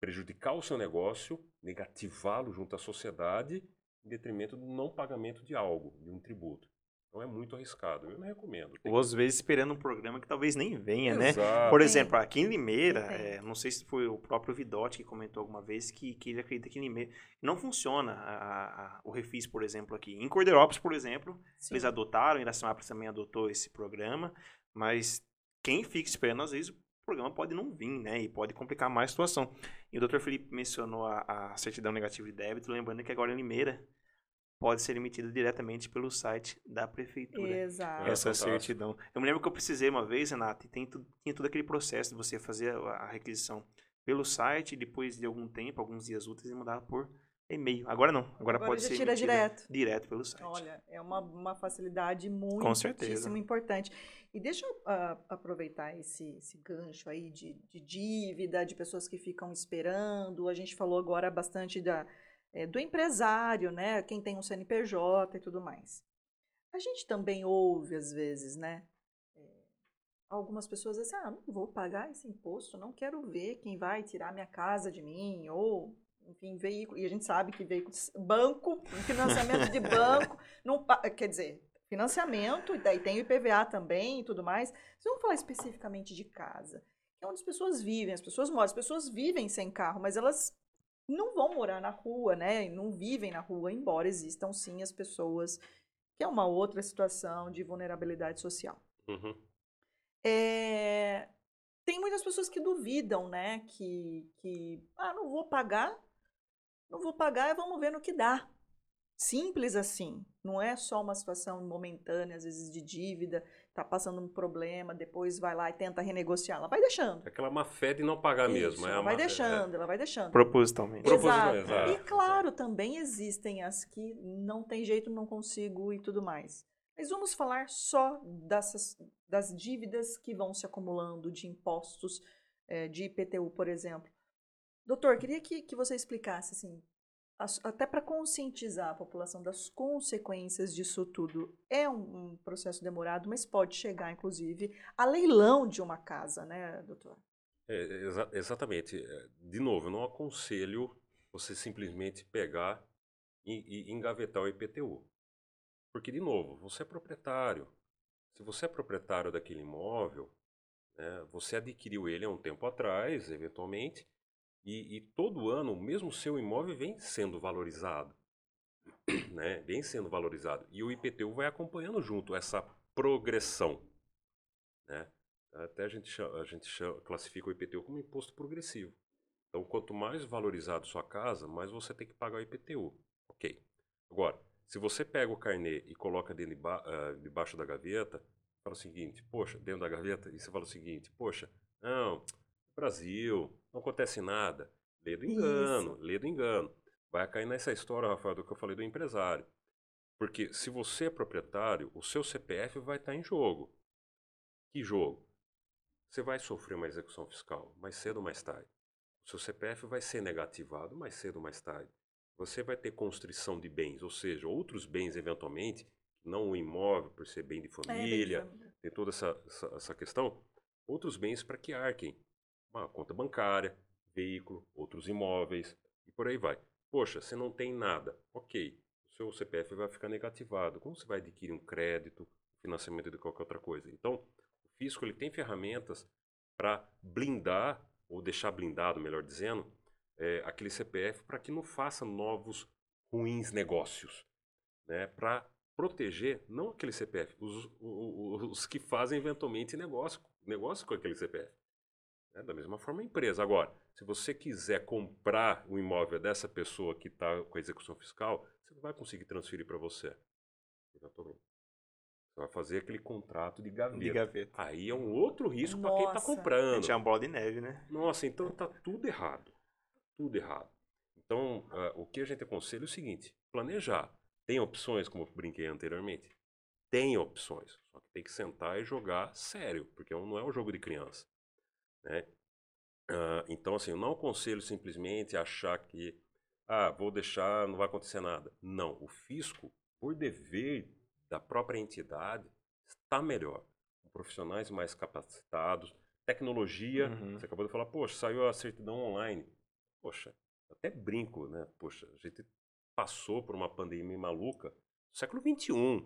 prejudicar o seu negócio, negativá-lo junto à sociedade, em detrimento do não pagamento de algo, de um tributo. Então é muito arriscado. Eu não recomendo. Ou às vezes esperando um programa que talvez nem venha, né? Exato. né? Por exemplo, aqui em Limeira, é, não sei se foi o próprio Vidotti que comentou alguma vez que, que ele acredita que em Limeira não funciona a, a, o refis, por exemplo, aqui. Em Cordeirópolis, por exemplo, Sim. eles adotaram, Iracemápolis também adotou esse programa, mas quem fica esperando, às vezes, o programa pode não vir, né? E pode complicar mais a situação. E o Dr. Felipe mencionou a, a certidão negativa de débito, lembrando que agora em Limeira pode ser emitida diretamente pelo site da prefeitura. Exato. Essa é certidão. Eu me lembro que eu precisei uma vez, Renato, e tem tudo, tinha todo aquele processo de você fazer a requisição pelo site, depois de algum tempo, alguns dias úteis, e mudar por e-mail. Agora não. Agora, Agora pode ser tira direto. direto pelo site. Olha, é uma, uma facilidade muito importante. E deixa eu uh, aproveitar esse, esse gancho aí de, de dívida, de pessoas que ficam esperando. A gente falou agora bastante da, é, do empresário, né? Quem tem um CNPJ e tudo mais. A gente também ouve, às vezes, né? É, algumas pessoas dizem, ah, não vou pagar esse imposto, não quero ver quem vai tirar minha casa de mim, ou, enfim, veículo. E a gente sabe que veículo, banco, financiamento de banco, *laughs* não, quer dizer, financiamento, e daí tem o IPVA também e tudo mais. Vamos falar especificamente de casa, que é onde as pessoas vivem, as pessoas moram, as pessoas vivem sem carro, mas elas não vão morar na rua, né? Não vivem na rua, embora existam sim as pessoas, que é uma outra situação de vulnerabilidade social. Uhum. É, tem muitas pessoas que duvidam, né? Que, que, ah, não vou pagar, não vou pagar, vamos ver no que dá. Simples assim. Não é só uma situação momentânea, às vezes de dívida, tá passando um problema, depois vai lá e tenta renegociar. Ela vai deixando. É aquela má fé de não pagar Isso, mesmo. É ela vai deixando, é... ela vai deixando. Propositalmente. Exato. Exato. E claro, também existem as que não tem jeito, não consigo e tudo mais. Mas vamos falar só dessas, das dívidas que vão se acumulando de impostos, é, de IPTU, por exemplo. Doutor, queria que, que você explicasse assim, até para conscientizar a população das consequências disso tudo. É um, um, processo demorado, mas pode chegar, inclusive, a leilão de uma casa, né, doutor? É, exa exatamente. É, de novo, eu não aconselho você simplesmente pegar e, e engavetar o IPTU. Porque, de novo, você é proprietário. Se você é proprietário daquele imóvel, né, você adquiriu ele há um tempo atrás, eventualmente, e, e, todo ano, mesmo seu imóvel vem sendo valorizado. *clears throat* Né? Vem sendo valorizado. E o IPTU vai acompanhando junto essa progressão. Né? Até a gente, chama, a gente chama, classifica o IPTU como imposto progressivo. Então, quanto mais valorizado sua casa, mais você tem que pagar o IPTU. Ok. Agora, se você pega o carnê e coloca dentro de uh, debaixo da gaveta, fala o seguinte, poxa, dentro da gaveta, e você fala o seguinte, poxa, não, Brasil, não acontece nada. Lê do engano, Isso. lê do engano. Vai cair nessa história, Rafael, do que eu falei do empresário. Porque se você é proprietário, o seu CPF vai estar em jogo. Que jogo? Você vai sofrer uma execução fiscal mais cedo ou mais tarde. O seu CPF vai ser negativado mais cedo ou mais tarde. Você vai ter constrição de bens, ou seja, outros bens eventualmente, não o imóvel por ser bem de família, é, bem tem toda essa, essa, essa questão, outros bens para que arquem uma conta bancária, veículo, outros imóveis e por aí vai. Poxa, você não tem nada. Ok, o seu CPF vai ficar negativado. Como você vai adquirir um crédito, financiamento de qualquer outra coisa? Então, o fisco ele tem ferramentas para blindar, ou deixar blindado, melhor dizendo, é, aquele CPF para que não faça novos ruins negócios. Né? Para proteger, não aquele CPF, os, os, os que fazem eventualmente negócio, negócio com aquele CPF. É, da mesma forma a empresa. Agora, se você quiser comprar o imóvel dessa pessoa que está com a execução fiscal, você não vai conseguir transferir para você. Exatamente. Você vai fazer aquele contrato de gaveta. de gaveta. Aí é um outro risco para quem está comprando. É uma bola de neve, né? Nossa, então tá tudo errado. tudo errado. Então, uh, o que a gente aconselha é o seguinte: planejar. Tem opções, como eu brinquei anteriormente? Tem opções. Só que tem que sentar e jogar sério, porque não é um jogo de criança. Né? Uh, então, assim, eu não aconselho simplesmente achar que, ah, vou deixar, não vai acontecer nada. Não, o fisco, por dever da própria entidade, está melhor. Com profissionais mais capacitados, tecnologia. Uhum. Você acabou de falar, poxa, saiu a certidão online. Poxa, até brinco, né? Poxa, a gente passou por uma pandemia maluca século XXI.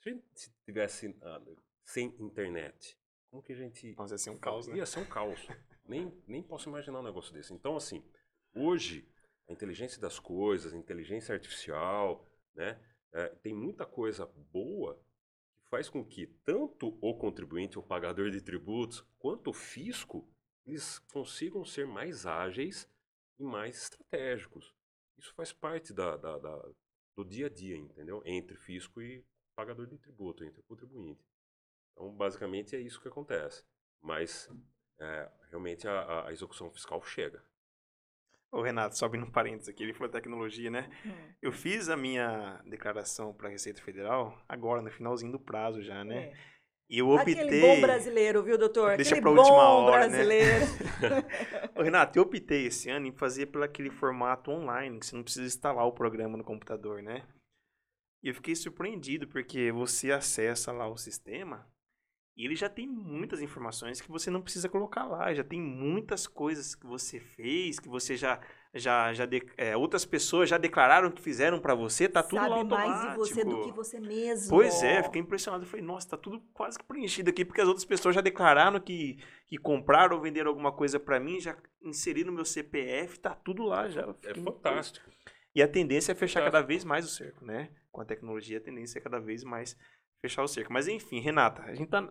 Se a gente tivesse ah, sem internet, como que a gente. Nossa, ia ser um caos, né? Ia ser um caos. nem, nem posso imaginar um negócio desse. Então, assim, hoje, a inteligência das coisas, a inteligência artificial, né? É, tem muita coisa boa que faz com que tanto o contribuinte, o pagador de tributos, quanto o fisco, eles consigam ser mais ágeis e mais estratégicos. Isso faz parte da, da, da, do dia a dia, entendeu? Entre fisco e pagador de tributo, entre o contribuinte. Então, basicamente, é isso que acontece. Mas, é, realmente, a, a, execução fiscal chega. O Renato, sobe no parênteses aqui, ele falou tecnologia, né? Hum. Eu fiz a minha declaração para a Receita Federal agora, no finalzinho do prazo já, né? É. E eu optei. Aquele bom brasileiro, viu, doutor? Deixa para última hora, né? brasileiro. né? *laughs* Ô, Renato, eu optei esse ano em fazer pelo aquele formato online, que você não precisa instalar o programa no computador, né? E eu fiquei surpreendido, porque você acessa lá o sistema e ele já tem muitas informações que você não precisa colocar lá. Já tem muitas coisas que você fez, que você já já, já de, é, outras pessoas já declararam que fizeram para você, tá tudo Sabe lá automático. mais de você do que você mesmo. Pois é, fiquei impressionado. Eu falei, nossa, tá tudo quase que preenchido aqui, porque as outras pessoas já declararam que, que compraram ou venderam alguma coisa para mim, já inseriram no meu CPF, tá tudo lá já. É fantástico. E a tendência é fechar cada vez mais o cerco, né? Com a tecnologia, a tendência é cada vez mais fechar o cerco. Mas enfim, Renata, a gente tá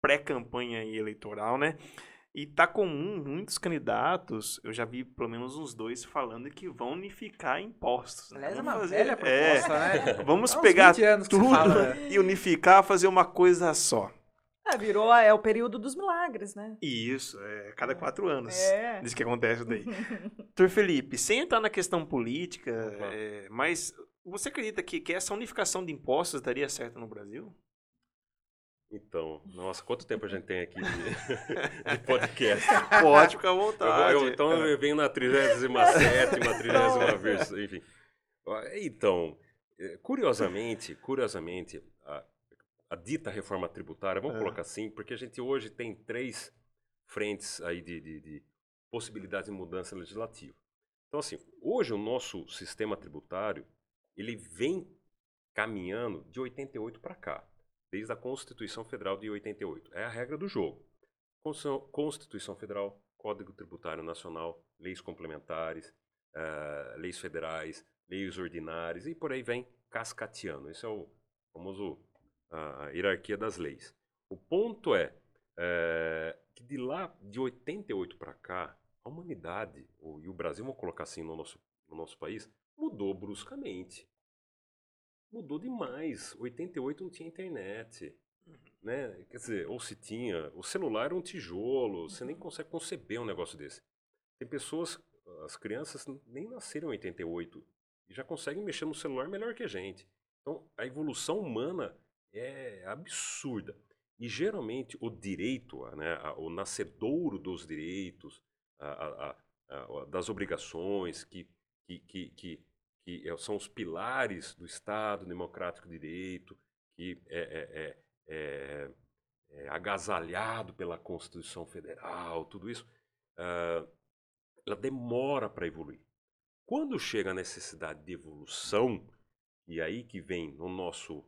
pré-campanha eleitoral, né? E tá comum, muitos candidatos, eu já vi pelo menos uns dois falando que vão unificar impostos. Né? Aliás, é uma fazer, velha proposta, é, né? *laughs* Vamos pegar tudo fala, né? e unificar, fazer uma coisa só. É, virou, é o período dos milagres, né? Isso, é cada quatro anos. É. Diz que acontece daí. *laughs* Doutor Felipe, sem entrar na questão política, é, mas você acredita que, que essa unificação de impostos daria certo no Brasil? Então, nossa, quanto tempo a gente tem aqui de, *laughs* de podcast? Pode ficar à vontade. Eu, eu, então eu venho na 37, 30 vez, enfim. Então, é, curiosamente, curiosamente, a, a dita reforma tributária, vamos é. colocar assim, porque a gente hoje tem três frentes aí de, de, de possibilidades de mudança legislativa. Então, assim, hoje o nosso sistema tributário, ele vem caminhando de 88 para cá desde a Constituição Federal de 88. É a regra do jogo. Constituição Federal, Código Tributário Nacional, leis complementares, uh, leis federais, leis ordinárias e por aí vem cascateando. Esse é o famoso a hierarquia das leis. O ponto é, é que de lá de 88 para cá, a humanidade, e o Brasil, vamos colocar assim no nosso, no nosso país, mudou bruscamente mudou demais. 88 não tinha internet. Uhum. Né? Quer dizer, ou se tinha, o celular era um tijolo, uhum. você nem uhum. consegue conceber um negócio desse. Tem pessoas, as crianças nem nasceram em 88 e já conseguem mexer no celular melhor que a gente. Então, a evolução humana é absurda. E geralmente o direito, né, o nascedouro dos direitos, a, a, a, das obrigações que, que, que, que que é, são os pilares do Estado democrático de direito, que é, é, é, é agasalhado pela Constituição Federal, tudo isso, uh, ela demora para evoluir. Quando chega a necessidade de evolução, e aí que vem no nosso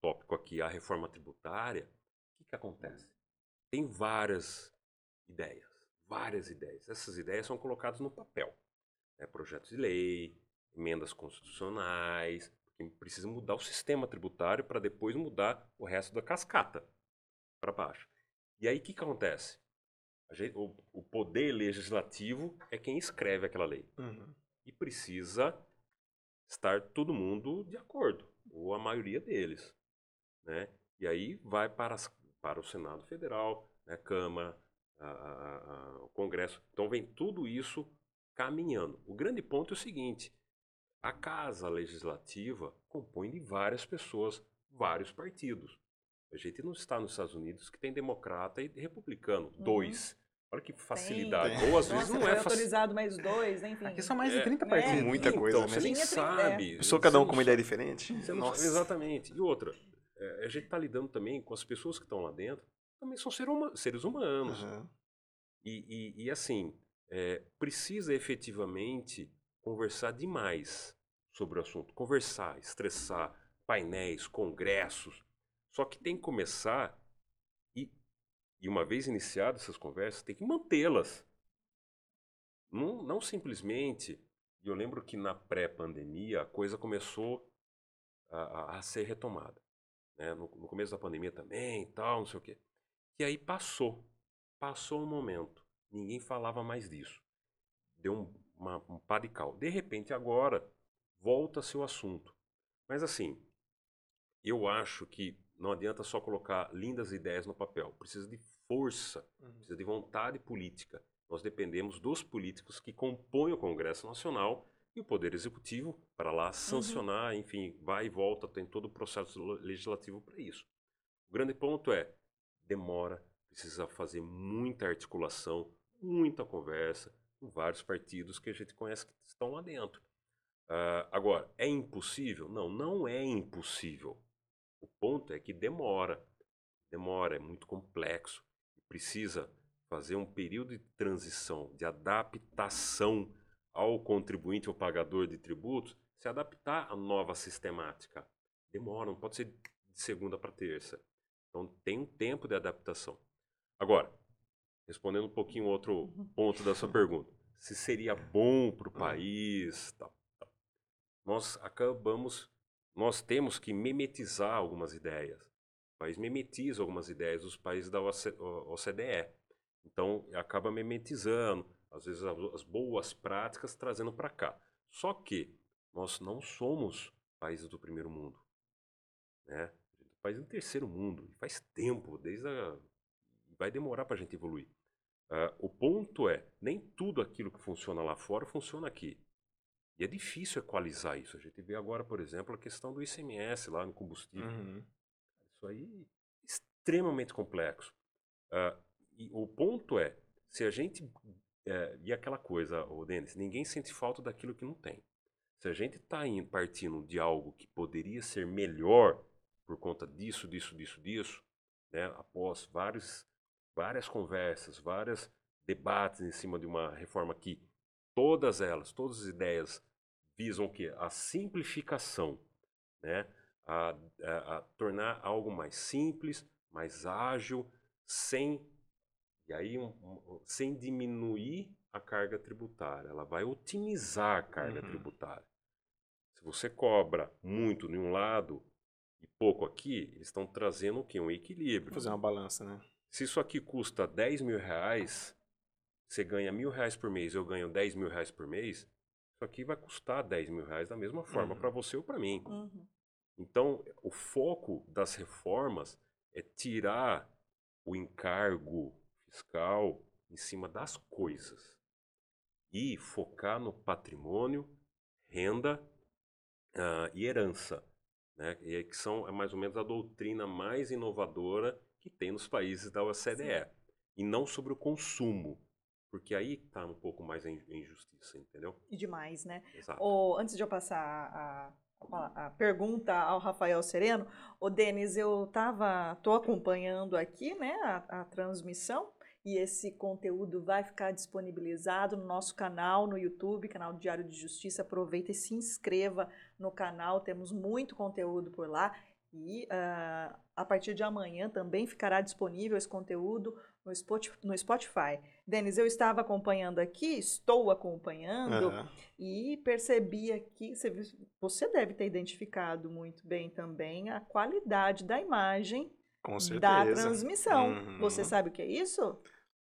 tópico aqui a reforma tributária, o que, que acontece? Tem várias ideias, várias ideias. Essas ideias são colocadas no papel. Né? Projetos de lei, emendas constitucionais, porque precisa mudar o sistema tributário para depois mudar o resto da cascata para baixo. E aí o que, que acontece? Gente, o, o, poder legislativo é quem escreve aquela lei. Uhum. E precisa estar todo mundo de acordo, ou a maioria deles. Né? E aí vai para, as, para o Senado Federal, né, Câmara, a, a, a, o Congresso. Então vem tudo isso caminhando. O grande ponto é o seguinte: a Casa Legislativa compõe de várias pessoas, vários partidos. A gente não está nos Estados Unidos que tem democrata e republicano, uhum. dois. Olha que facilidade. Tem. Ou às vezes Nossa, não é autorizado mais dois, enfim. Aqui são mais de 30 é, partidos. É, muita coisa, então, né? Você nem sabe. Eu sou cada um com uma ideia diferente. Nossa. Exatamente. E outra, é, a gente está lidando também com as pessoas que estão lá dentro, também são seres humanos. Uhum. E, e, e, assim, é, precisa efetivamente conversar demais sobre o assunto. Conversar, estressar, painéis, congressos. Só que tem que começar e uma vez iniciadas essas conversas, tem que mantê-las. Não, não simplesmente. Eu lembro que na pré-pandemia a coisa começou a, a, a ser retomada. Né? No, no, começo da pandemia também e tal, não sei o quê. E aí passou. Passou um momento. Ninguém falava mais disso. Deu um, uma, um pá de cal. De repente, agora, volta-se o assunto. Mas assim, eu acho que não adianta só colocar lindas ideias no papel. Precisa de força, uhum. precisa de vontade política. Nós dependemos dos políticos que compõem o Congresso Nacional e o Poder Executivo para lá uhum. sancionar, uhum. enfim, vai e volta, tem todo o processo legislativo para isso. O grande ponto é, demora, precisa fazer muita articulação, muita conversa vários partidos que a gente conhece que estão lá dentro. Uh, agora, é impossível? Não, não é impossível. O ponto é que demora. Demora, é muito complexo precisa fazer um período de transição, de adaptação ao contribuinte ou pagador de tributos, se adaptar à nova sistemática. Demora, não pode ser de segunda para terça. Então tem um tempo de adaptação. Agora, respondendo um pouquinho outro uhum. ponto da sua pergunta, se seria bom para o país, tal, tal. nós acabamos, nós temos que mimetizar algumas ideias país memetiza algumas ideias dos países da OCDE. Então, acaba memetizando, às vezes, as boas práticas trazendo para cá. Só que nós não somos países do primeiro mundo. Né? País do terceiro mundo. Faz tempo, desde a... vai demorar para a gente evoluir. Uh, o ponto é, nem tudo aquilo que funciona lá fora funciona aqui. E é difícil equalizar isso. A gente vê agora, por exemplo, a questão do ICMS lá no combustível. Uhum. Isso aí é extremamente complexo. Uh, e o ponto é, se a gente. É, e aquela coisa, o Denis, ninguém sente falta daquilo que não tem. Se a gente está partindo de algo que poderia ser melhor por conta disso, disso, disso, disso, né, após vários, várias conversas, vários debates em cima de uma reforma que todas elas, todas as ideias visam o quê? A simplificação, né? a, a, a tornar algo mais simples, mais ágil, sem e aí um, um, sem diminuir a carga tributária. Ela vai otimizar a carga uhum. tributária. Se você cobra muito de um lado e pouco aqui, eles estão trazendo o quê? Um equilíbrio. Fazer uma balança, né? Se isso aqui custa 10 mil reais, você ganha mil reais por mês, eu ganho 10 mil reais por mês, isso aqui vai custar 10 mil reais da mesma forma uhum. para você ou para mim. Uhum. Então, o foco das reformas é tirar o encargo fiscal em cima das coisas e focar no patrimônio, renda uh, e herança, né? E que são é mais ou menos a doutrina mais inovadora que tem nos países da OCDE e não sobre o consumo, porque aí está um pouco mais a injustiça, entendeu? E demais, né? Exato. Ou, antes de eu passar a a pergunta ao Rafael Sereno. O Denis, eu tava, tô acompanhando aqui, né, a, a, transmissão e esse conteúdo vai ficar disponibilizado no nosso canal no YouTube, canal Diário de Justiça. Aproveita e se inscreva no canal, temos muito conteúdo por lá. E uh, a partir de amanhã também ficará disponível esse conteúdo no Spotify. Denis, eu estava acompanhando aqui, estou acompanhando uhum. e percebi aqui, você deve ter identificado muito bem também a qualidade da imagem da transmissão. Uhum. Você sabe o que é isso? O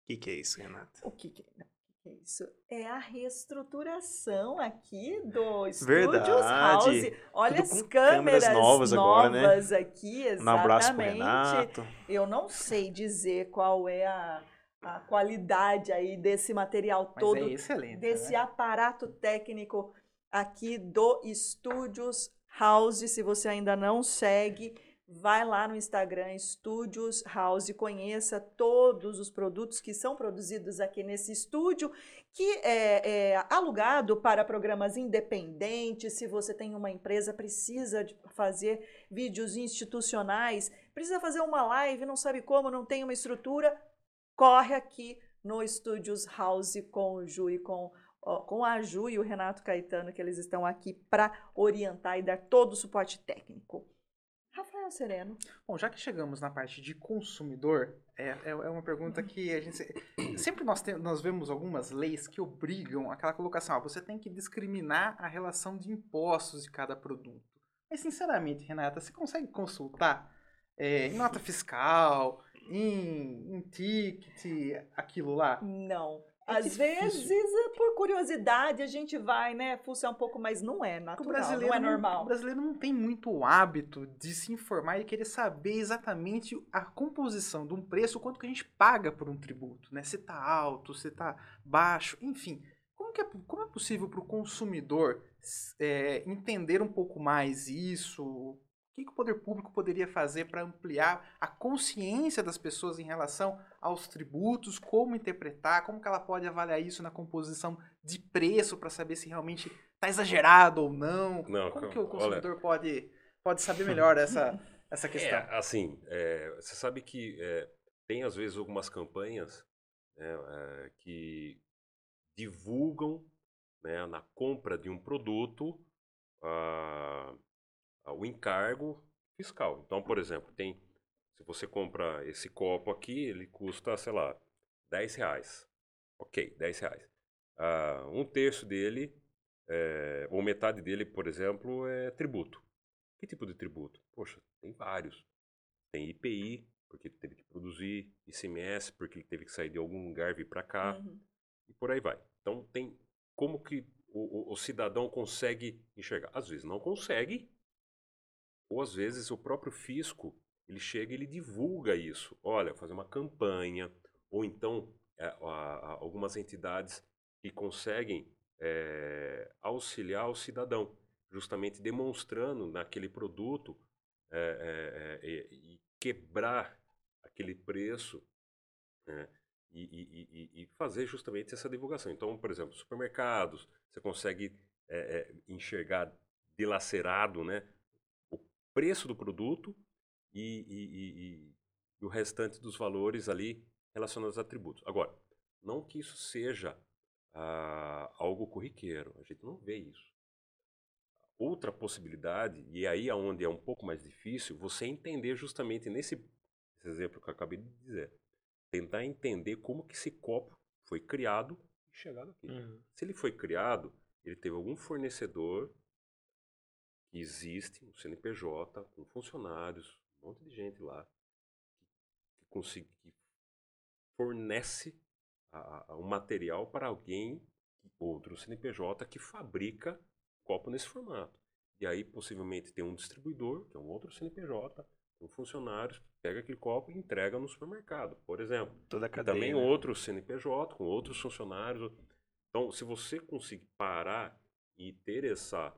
que, que, é isso, Renata? O que, que é? É isso? É a reestruturação aqui do Studios Verdade. House. Olha as câmeras, câmeras novas, agora, né? aqui, exatamente. Um abraço pro Renato. Eu não sei dizer qual é a a qualidade aí desse material Mas todo, é excelente, desse né? aparato técnico aqui do Estúdios House. Se você ainda não segue, vai lá no Instagram Estúdios House, conheça todos os produtos que são produzidos aqui nesse estúdio, que é, é, alugado para programas independentes. Se você tem uma empresa, precisa fazer vídeos institucionais, precisa fazer uma live, não sabe como, não tem uma estrutura, corre aqui no Estúdios House com o Ju e com, com a Ju e o Renato Caetano, que eles estão aqui para orientar e dar todo o suporte técnico. Rafael Sereno. Bom, já que chegamos na parte de consumidor, é, é, é uma pergunta que a gente. Sempre nós, tem, nós vemos algumas leis que obrigam aquela colocação: ó, você tem que discriminar a relação de impostos de cada produto. Mas, sinceramente, Renata, você consegue consultar é, em nota fiscal, em, em ticket, aquilo lá? Não. É Às vezes, é por curiosidade, a gente vai, né, fuçar um pouco, mas não é natural, não é normal. Não, o brasileiro não tem muito hábito de se informar e querer saber exatamente a composição de um preço, quanto que a gente paga por um tributo, né? Se está alto, se está baixo, enfim. Como, que é, como é possível para o consumidor é, entender um pouco mais isso? Que, que o poder público poderia fazer para ampliar a consciência das pessoas em relação aos tributos, como interpretar, como que ela pode avaliar isso na composição de preço para saber se realmente está exagerado ou não? não como que o consumidor olha... pode, pode saber *laughs* melhor essa, essa é, questão? É, assim, é, você sabe que é, tem às vezes algumas campanhas né, é, que divulgam né, na compra de um produto uh, o encargo fiscal. Então, por exemplo, tem se você compra esse copo aqui, ele custa, sei lá, 10 reais. Ok, 10 reais. Uh, um terço dele, é, ou metade dele, por exemplo, é tributo. Que tipo de tributo? Poxa, tem vários. Tem IPI, porque teve que produzir, ICMS, porque teve que sair de algum lugar vir para cá, uhum. e por aí vai. Então, tem como que o, o, o cidadão consegue enxergar? Às vezes não consegue, ou às vezes o próprio fisco, ele chega e ele divulga isso. Olha, fazer uma campanha, ou então é, algumas entidades que conseguem é, auxiliar o cidadão, justamente demonstrando naquele produto é, e quebrar aquele preço né, e, e, e, fazer justamente essa divulgação. Então, por exemplo, supermercados, você consegue enxergar dilacerado né, preço do produto e, e, e, e, o restante dos valores ali relacionados a tributos. Agora, não que isso seja ah, algo corriqueiro, a gente não vê isso. Outra possibilidade, e aí é onde é um pouco mais difícil, você entender justamente nesse exemplo que eu acabei de dizer, tentar entender como que esse copo foi criado e chegado aqui. Uhum. Se ele foi criado, ele teve algum fornecedor existe um CNPJ com funcionários, um monte de gente lá, que, consegue, que fornece a, a, um material para alguém, outro CNPJ, que fabrica copo nesse formato. E aí, possivelmente, tem um distribuidor, que é um outro CNPJ, um funcionário que pega aquele copo e entrega no supermercado, por exemplo. Toda a cadeia, também né? outro CNPJ, com outros funcionários. Então, se você conseguir parar e ter essa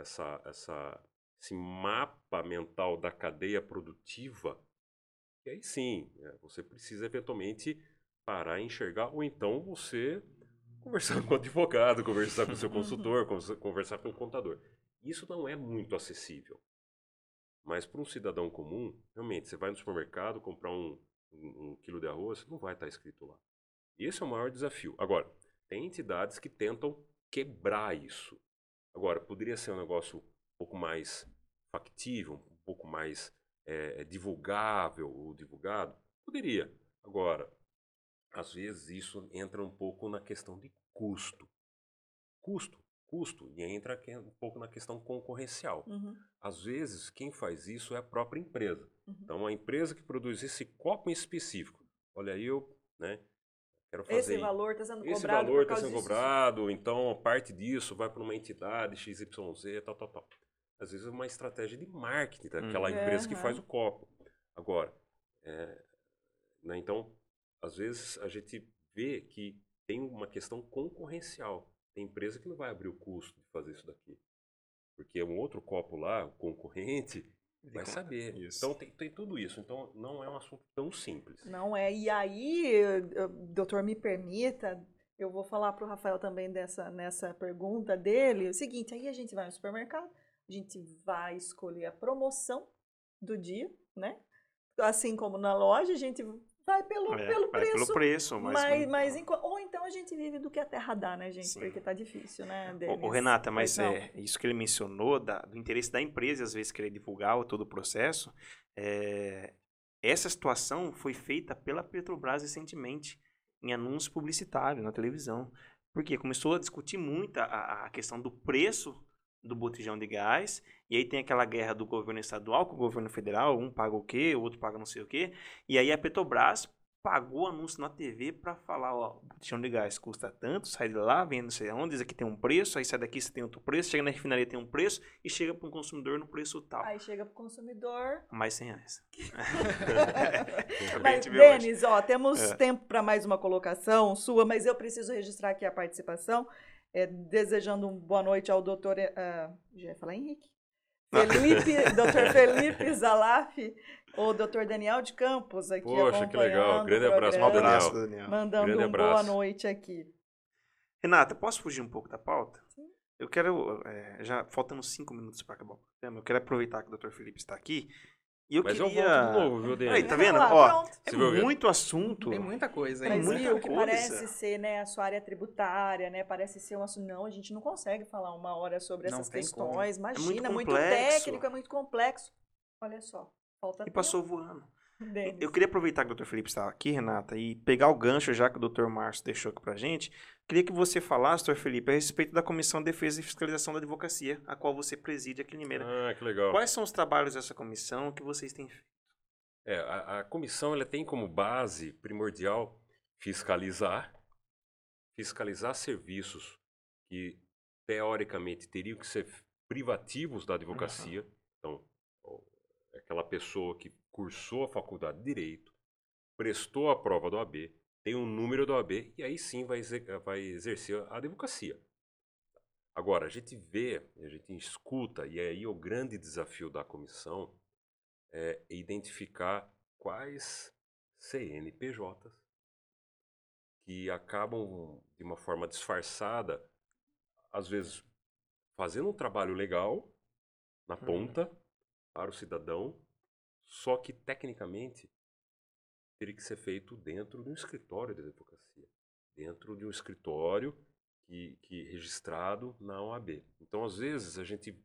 essa, essa, esse mapa mental da cadeia produtiva, e aí sim, é, você precisa eventualmente parar e enxergar, ou então você conversar *laughs* com o advogado, conversar com o seu consultor, conversar com o contador. Isso não é muito acessível. Mas para um cidadão comum, realmente, você vai no supermercado comprar um, um, um quilo de arroz, não vai estar escrito lá. Esse é o maior desafio. Agora, tem entidades que tentam quebrar isso. Agora, poderia ser um negócio um pouco mais factível, um pouco mais é, divulgável ou divulgado? Poderia. Agora, às vezes isso entra um pouco na questão de custo. Custo, custo, e entra um pouco na questão concorrencial. Uhum. Às vezes, quem faz isso é a própria empresa. Uhum. Então, a empresa que produz esse copo em específico, olha, eu né, Quero fazer esse valor está sendo cobrado. Esse valor está sendo disso. cobrado, então parte disso vai para uma entidade XYZ, tal, tal, tal. Às vezes é uma estratégia de marketing daquela hum. empresa é, que faz o copo. Agora, é, né, então, às vezes a gente vê que tem uma questão concorrencial. Tem empresa que não vai abrir o custo de fazer isso daqui. Porque um outro copo lá, o concorrente, vai saber. Isso. Então tem, tem, tudo isso. Então não é um assunto tão simples. Não é. E aí, doutor, me permita, eu vou falar para o Rafael também dessa, nessa pergunta dele. O seguinte, aí a gente vai no supermercado, a gente vai escolher a promoção do dia, né? Assim como na loja, a gente vai pelo, é, pelo vai preço. pelo preço, mas. mas, mas em, ou então a gente vive do que a terra dá, né, gente? Sim. Porque tá difícil, né? Ô, Renata, mas é, isso que ele mencionou, da, do interesse da empresa, às vezes, querer divulgar todo o processo, é, essa situação foi feita pela Petrobras recentemente, em anúncio publicitário na televisão. Porque começou a discutir muito a, a questão do preço do botijão de gás, e aí tem aquela guerra do governo estadual com o governo federal, um paga o quê, o outro paga não sei o quê, e aí a Petrobras pagou anúncio na TV para falar, ó, o botijão de gás custa tanto, sai de lá, vem não sei onde, diz aqui tem um preço, aí sai daqui você tem outro preço, chega na refinaria tem um preço, e chega para o consumidor no preço tal. Aí chega para o consumidor... Mais 100 reais. *laughs* *laughs* mas, Denis, ó, temos é. tempo para mais uma colocação sua, mas eu preciso registrar aqui a participação é, desejando uma boa noite ao doutor. Uh, já ia falar Henrique? Felipe, *laughs* doutor Felipe Zalaf, o doutor Daniel de Campos aqui Poxa, que legal. Grande abraço, um abraço, Daniel. Mandando Grande um abraço. boa noite aqui. Renata, posso fugir um pouco da pauta? Sim. Eu quero, é, já faltando cinco minutos para acabar o programa, eu quero aproveitar que o doutor Felipe está aqui e eu Mas queria... eu volto de novo, viu, Dani? Aí, tá vendo? Ó, é muito assunto. Tem muita coisa, hein? Tem muita coisa. que parece ser, né, a sua área tributária, né? Parece ser um assunto... Não, a gente não consegue falar uma hora sobre essas questões. Como. Imagina, é muito, muito técnico, é muito complexo. Olha só, falta E tempo. passou voando. Denis. Eu queria aproveitar que o Dr. Felipe está aqui, Renata, e pegar o gancho já que o Dr. Márcio deixou aqui pra gente. Queria que você falasse, Dr. Felipe, a respeito da Comissão de Defesa e Fiscalização da Advocacia, a qual você preside aqui em Limeira. Ah, que legal. Quais são os trabalhos dessa comissão que vocês têm feito? É, a, a comissão ela tem como base primordial fiscalizar, fiscalizar serviços que teoricamente teriam que ser privativos da advocacia. Uhum. Então, aquela pessoa que cursou a faculdade de Direito, prestou a prova do AB, tem um número do AB e aí sim vai, vai exercer a advocacia. Agora, a gente vê, a gente escuta, e aí o grande desafio da comissão é identificar quais CNPJs que acabam de uma forma disfarçada, às vezes fazendo um trabalho legal na uhum. ponta para o cidadão, só que tecnicamente teria que ser feito dentro de um escritório de advocacia, dentro de um escritório que, que registrado na OAB. Então, às vezes a gente,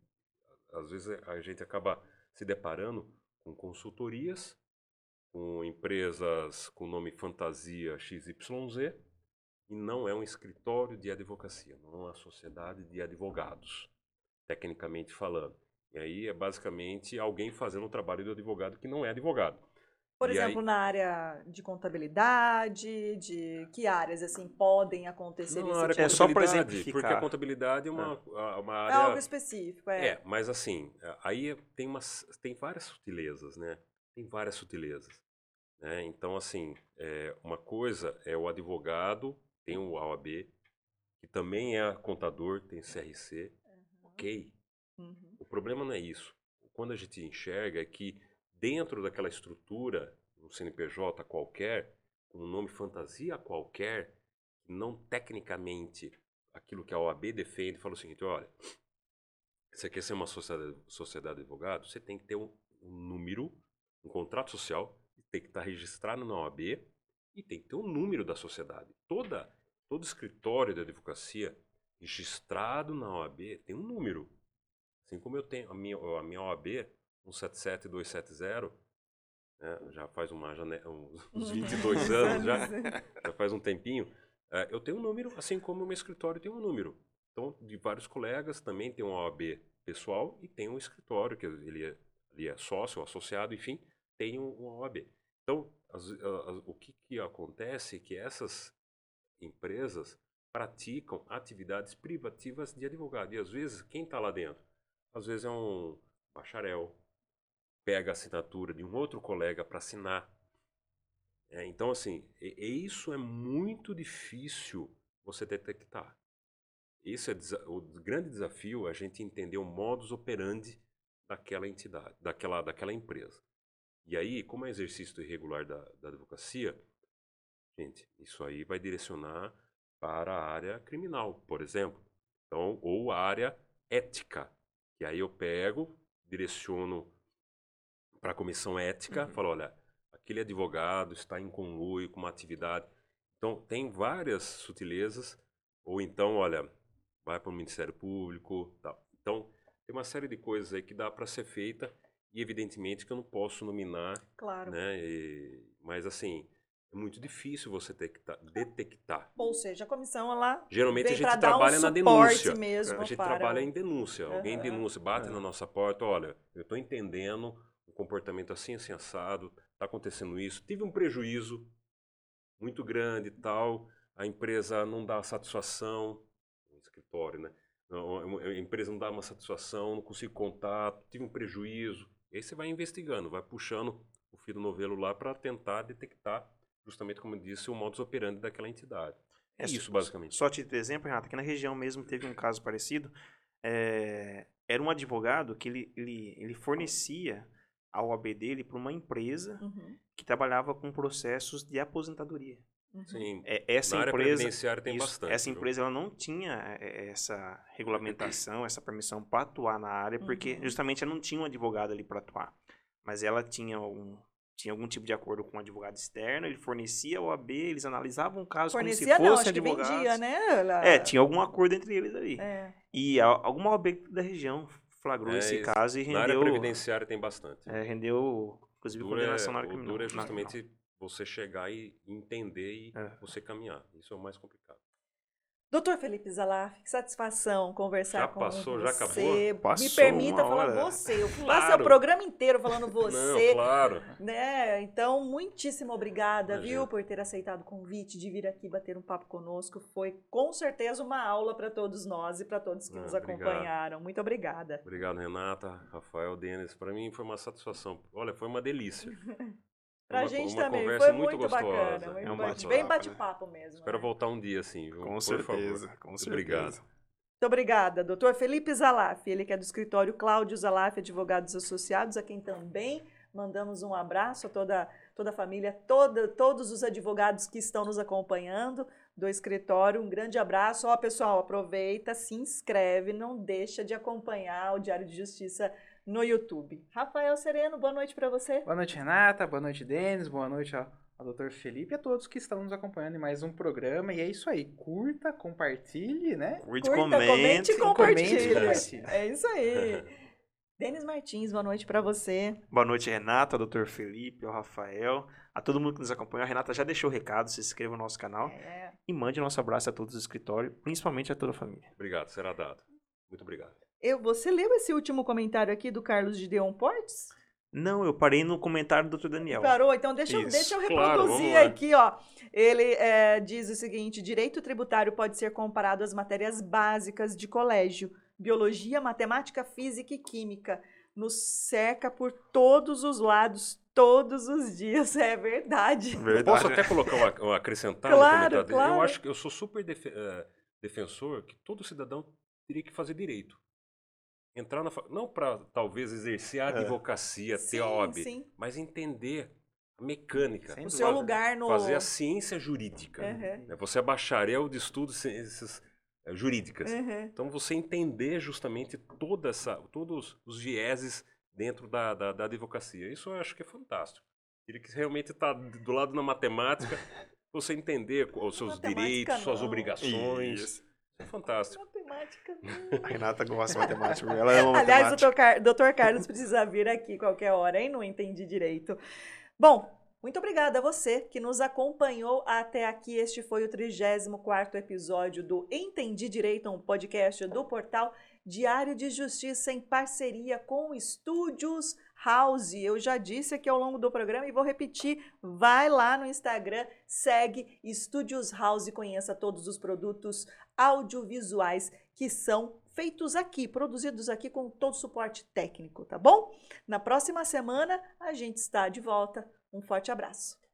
às vezes a gente acaba se deparando com consultorias, com empresas com nome fantasia XYZ, e não é um escritório de advocacia, não é uma sociedade de advogados, tecnicamente falando. E aí é basicamente alguém fazendo um trabalho de advogado que não é advogado. Por e exemplo, aí... na área de contabilidade, de que áreas assim podem acontecer não, nesse área tipo? É só para exemplificar. Porque a contabilidade é uma, é. uma área... É algo específico, é. É, mas assim, aí tem, umas, tem várias sutilezas, né? Tem várias sutilezas. Né? Então, assim, é, uma coisa é o advogado, tem o OAB, que também é contador, tem CRC, uhum. ok. Uhum. O problema não é isso. Quando a gente enxerga é que dentro daquela estrutura, um CNPJ qualquer, um nome fantasia qualquer, não tecnicamente aquilo que a OAB defende, fala o seguinte, olha, você quer ser uma sociedade, de advogado, você tem que ter um, um número, um contrato social, tem que estar registrado na OAB e tem que ter um número da sociedade. Toda, todo escritório de advocacia registrado na OAB tem um número. Assim como eu tenho a minha, a minha OAB 177270, né, já faz uma, *laughs* uns, uns 22 *laughs* anos, já, já faz um tempinho. É, eu tenho um número, assim como o meu escritório tem um número. Então, de vários colegas também tem uma OAB pessoal e tem um escritório, que ele é, ele é sócio, associado, enfim, tem uma OAB. Então, as, as, o que, que acontece é que essas empresas praticam atividades privativas de advogado. E às vezes, quem está lá dentro? Às vezes é um bacharel, pega a assinatura de um outro colega para assinar. É, então, assim, e, e isso é muito difícil você detectar. Esse é o grande desafio, a gente entender o modus operandi daquela entidade, daquela, daquela empresa. E aí, como é exercício irregular da, da advocacia, gente, isso aí vai direcionar para a área criminal, por exemplo. Então, ou a área ética. E aí eu pego, direciono para a comissão ética, uhum. falo, olha, aquele advogado está em conluio com uma atividade. Então, tem várias sutilezas. Ou então, olha, vai para o Ministério Público, tal. Então, tem uma série de coisas aí que dá para ser feita e evidentemente que eu não posso nominar, claro. né? E, mas assim, é muito difícil você detectar, detectar. Ou seja, a comissão ela geralmente a gente trabalha um na denúncia. Mesmo a gente para... trabalha em denúncia. Uhum. Alguém denuncia, bate uhum. na nossa porta, olha, eu estou entendendo o comportamento assim, assim assado, está acontecendo isso, tive um prejuízo muito grande e tal, a empresa não dá satisfação, no escritório, né? a empresa não dá uma satisfação, não consigo contato, tive um prejuízo. E aí você vai investigando, vai puxando o fio do novelo lá para tentar detectar, justamente como eu disse, o modus operandi daquela entidade. É, é isso, basicamente. Só te de exemplo, Renato, aqui na região mesmo teve um caso parecido. É, era um advogado que ele, ele, ele fornecia a OAB dele para uma empresa uhum. que trabalhava com processos de aposentadoria. Uhum. Sim. É, essa Na empresa, tem isso, bastante. Essa empresa ela não tinha é, essa regulamentação, essa permissão para atuar na área, porque uhum. justamente ela não tinha um advogado ali para atuar. Mas ela tinha um, tinha algum tipo de acordo com um advogado externo, ele fornecia o OAB, eles analisavam o caso fornecia, como se fosse advogado. vendia, né? Ela... É, tinha algum acordo entre eles ali. É. E a, alguma OAB da região flagrou é, esse caso e rendeu... Na área previdenciária tem bastante. É, rendeu, inclusive, condenação é, na área criminal. O duro é justamente você chegar e entender e é. você caminhar. Isso é o mais complicado. Doutor Felipe Zalaf, que satisfação conversar já com passou, você. Já passou, Passou Me permita falar você. Eu claro. passo o programa inteiro falando *laughs* você. Não, claro. Né? Então, muitíssimo obrigada, Imagina. viu, por ter aceitado o convite de vir aqui bater um papo conosco. Foi com certeza uma aula para todos nós e para todos que Não, nos acompanharam. Muito obrigada. Obrigado, Renata, Rafael, Denis. Para mim foi uma satisfação. Olha, foi uma delícia. *laughs* Pra uma, gente uma também, foi muito, muito gostosa. bacana. Muito é um bate bem bate-papo né? mesmo. Espero né? voltar um dia assim. Com certeza, favor. com certeza. Obrigado. Muito obrigada, doutor Felipe Zalaf, ele que é do escritório Cláudio Zalaf, Advogados Associados, a quem também mandamos um abraço a toda, toda a família, toda, todos os advogados que estão nos acompanhando do escritório, um grande abraço. Ó, pessoal, aproveita, se inscreve, não deixa de acompanhar o Diário de Justiça no YouTube. Rafael Sereno, boa noite para você. Boa noite, Renata. Boa noite, Denis. Boa noite ao, ao Dr. Felipe e a todos que estão nos acompanhando em mais um programa. E é isso aí. Curta, compartilhe, né? Curta, comente, comente e compartilhe. Comente, é isso aí. *laughs* Denis Martins, boa noite para você. Boa noite, Renata, Dr. Felipe, ao Rafael, a todo mundo que nos acompanha. A Renata já deixou o recado, se inscreva no nosso canal é. e mande nosso abraço a todos do escritório, principalmente a toda a família. Obrigado, será dado. Muito obrigado. Eu, você leu esse último comentário aqui do Carlos de Deon Portes? Não, eu parei no comentário do Dr. Daniel. Parou? Então deixa, eu, deixa eu reproduzir claro, aqui, ó. Ele é, diz o seguinte: direito tributário pode ser comparado às matérias básicas de colégio, biologia, matemática, física e química. Nos cerca por todos os lados, todos os dias. *laughs* É verdade. verdade. Posso até colocar um, acrescentar claro, no Claro. Eu acho que eu sou super def, uh, defensor que todo cidadão teria que fazer direito entrar na não para talvez exercer a é. advocacia, sim, ter sim. mas entender a mecânica. O seu lugar no fazer a ciência jurídica. Uhum. Você é bacharel de estudos ciências eh, jurídicas. Uhum. Então você entender justamente toda essa, todos os vieses dentro da, da, da advocacia. Isso eu acho que é fantástico. Ele que realmente está do lado da matemática, *laughs* você entender os seus direitos, não. suas obrigações. Isso. É fantástico. Matemática. A *laughs* Renata gosta de matemática. Ela ama Aliás, o Car doutor Carlos precisa vir aqui qualquer hora, hein? Não entendi direito. Bom, muito obrigada a você que nos acompanhou até aqui. Este foi o 34 episódio do Entendi Direito, um podcast do portal Diário de Justiça em parceria com Estúdios House. Eu já disse aqui ao longo do programa e vou repetir. Vai lá no Instagram, segue Estúdios House e conheça todos os produtos audiovisuais que são feitos aqui, produzidos aqui com todo o suporte técnico, tá bom? Na próxima semana a gente está de volta. Um forte abraço.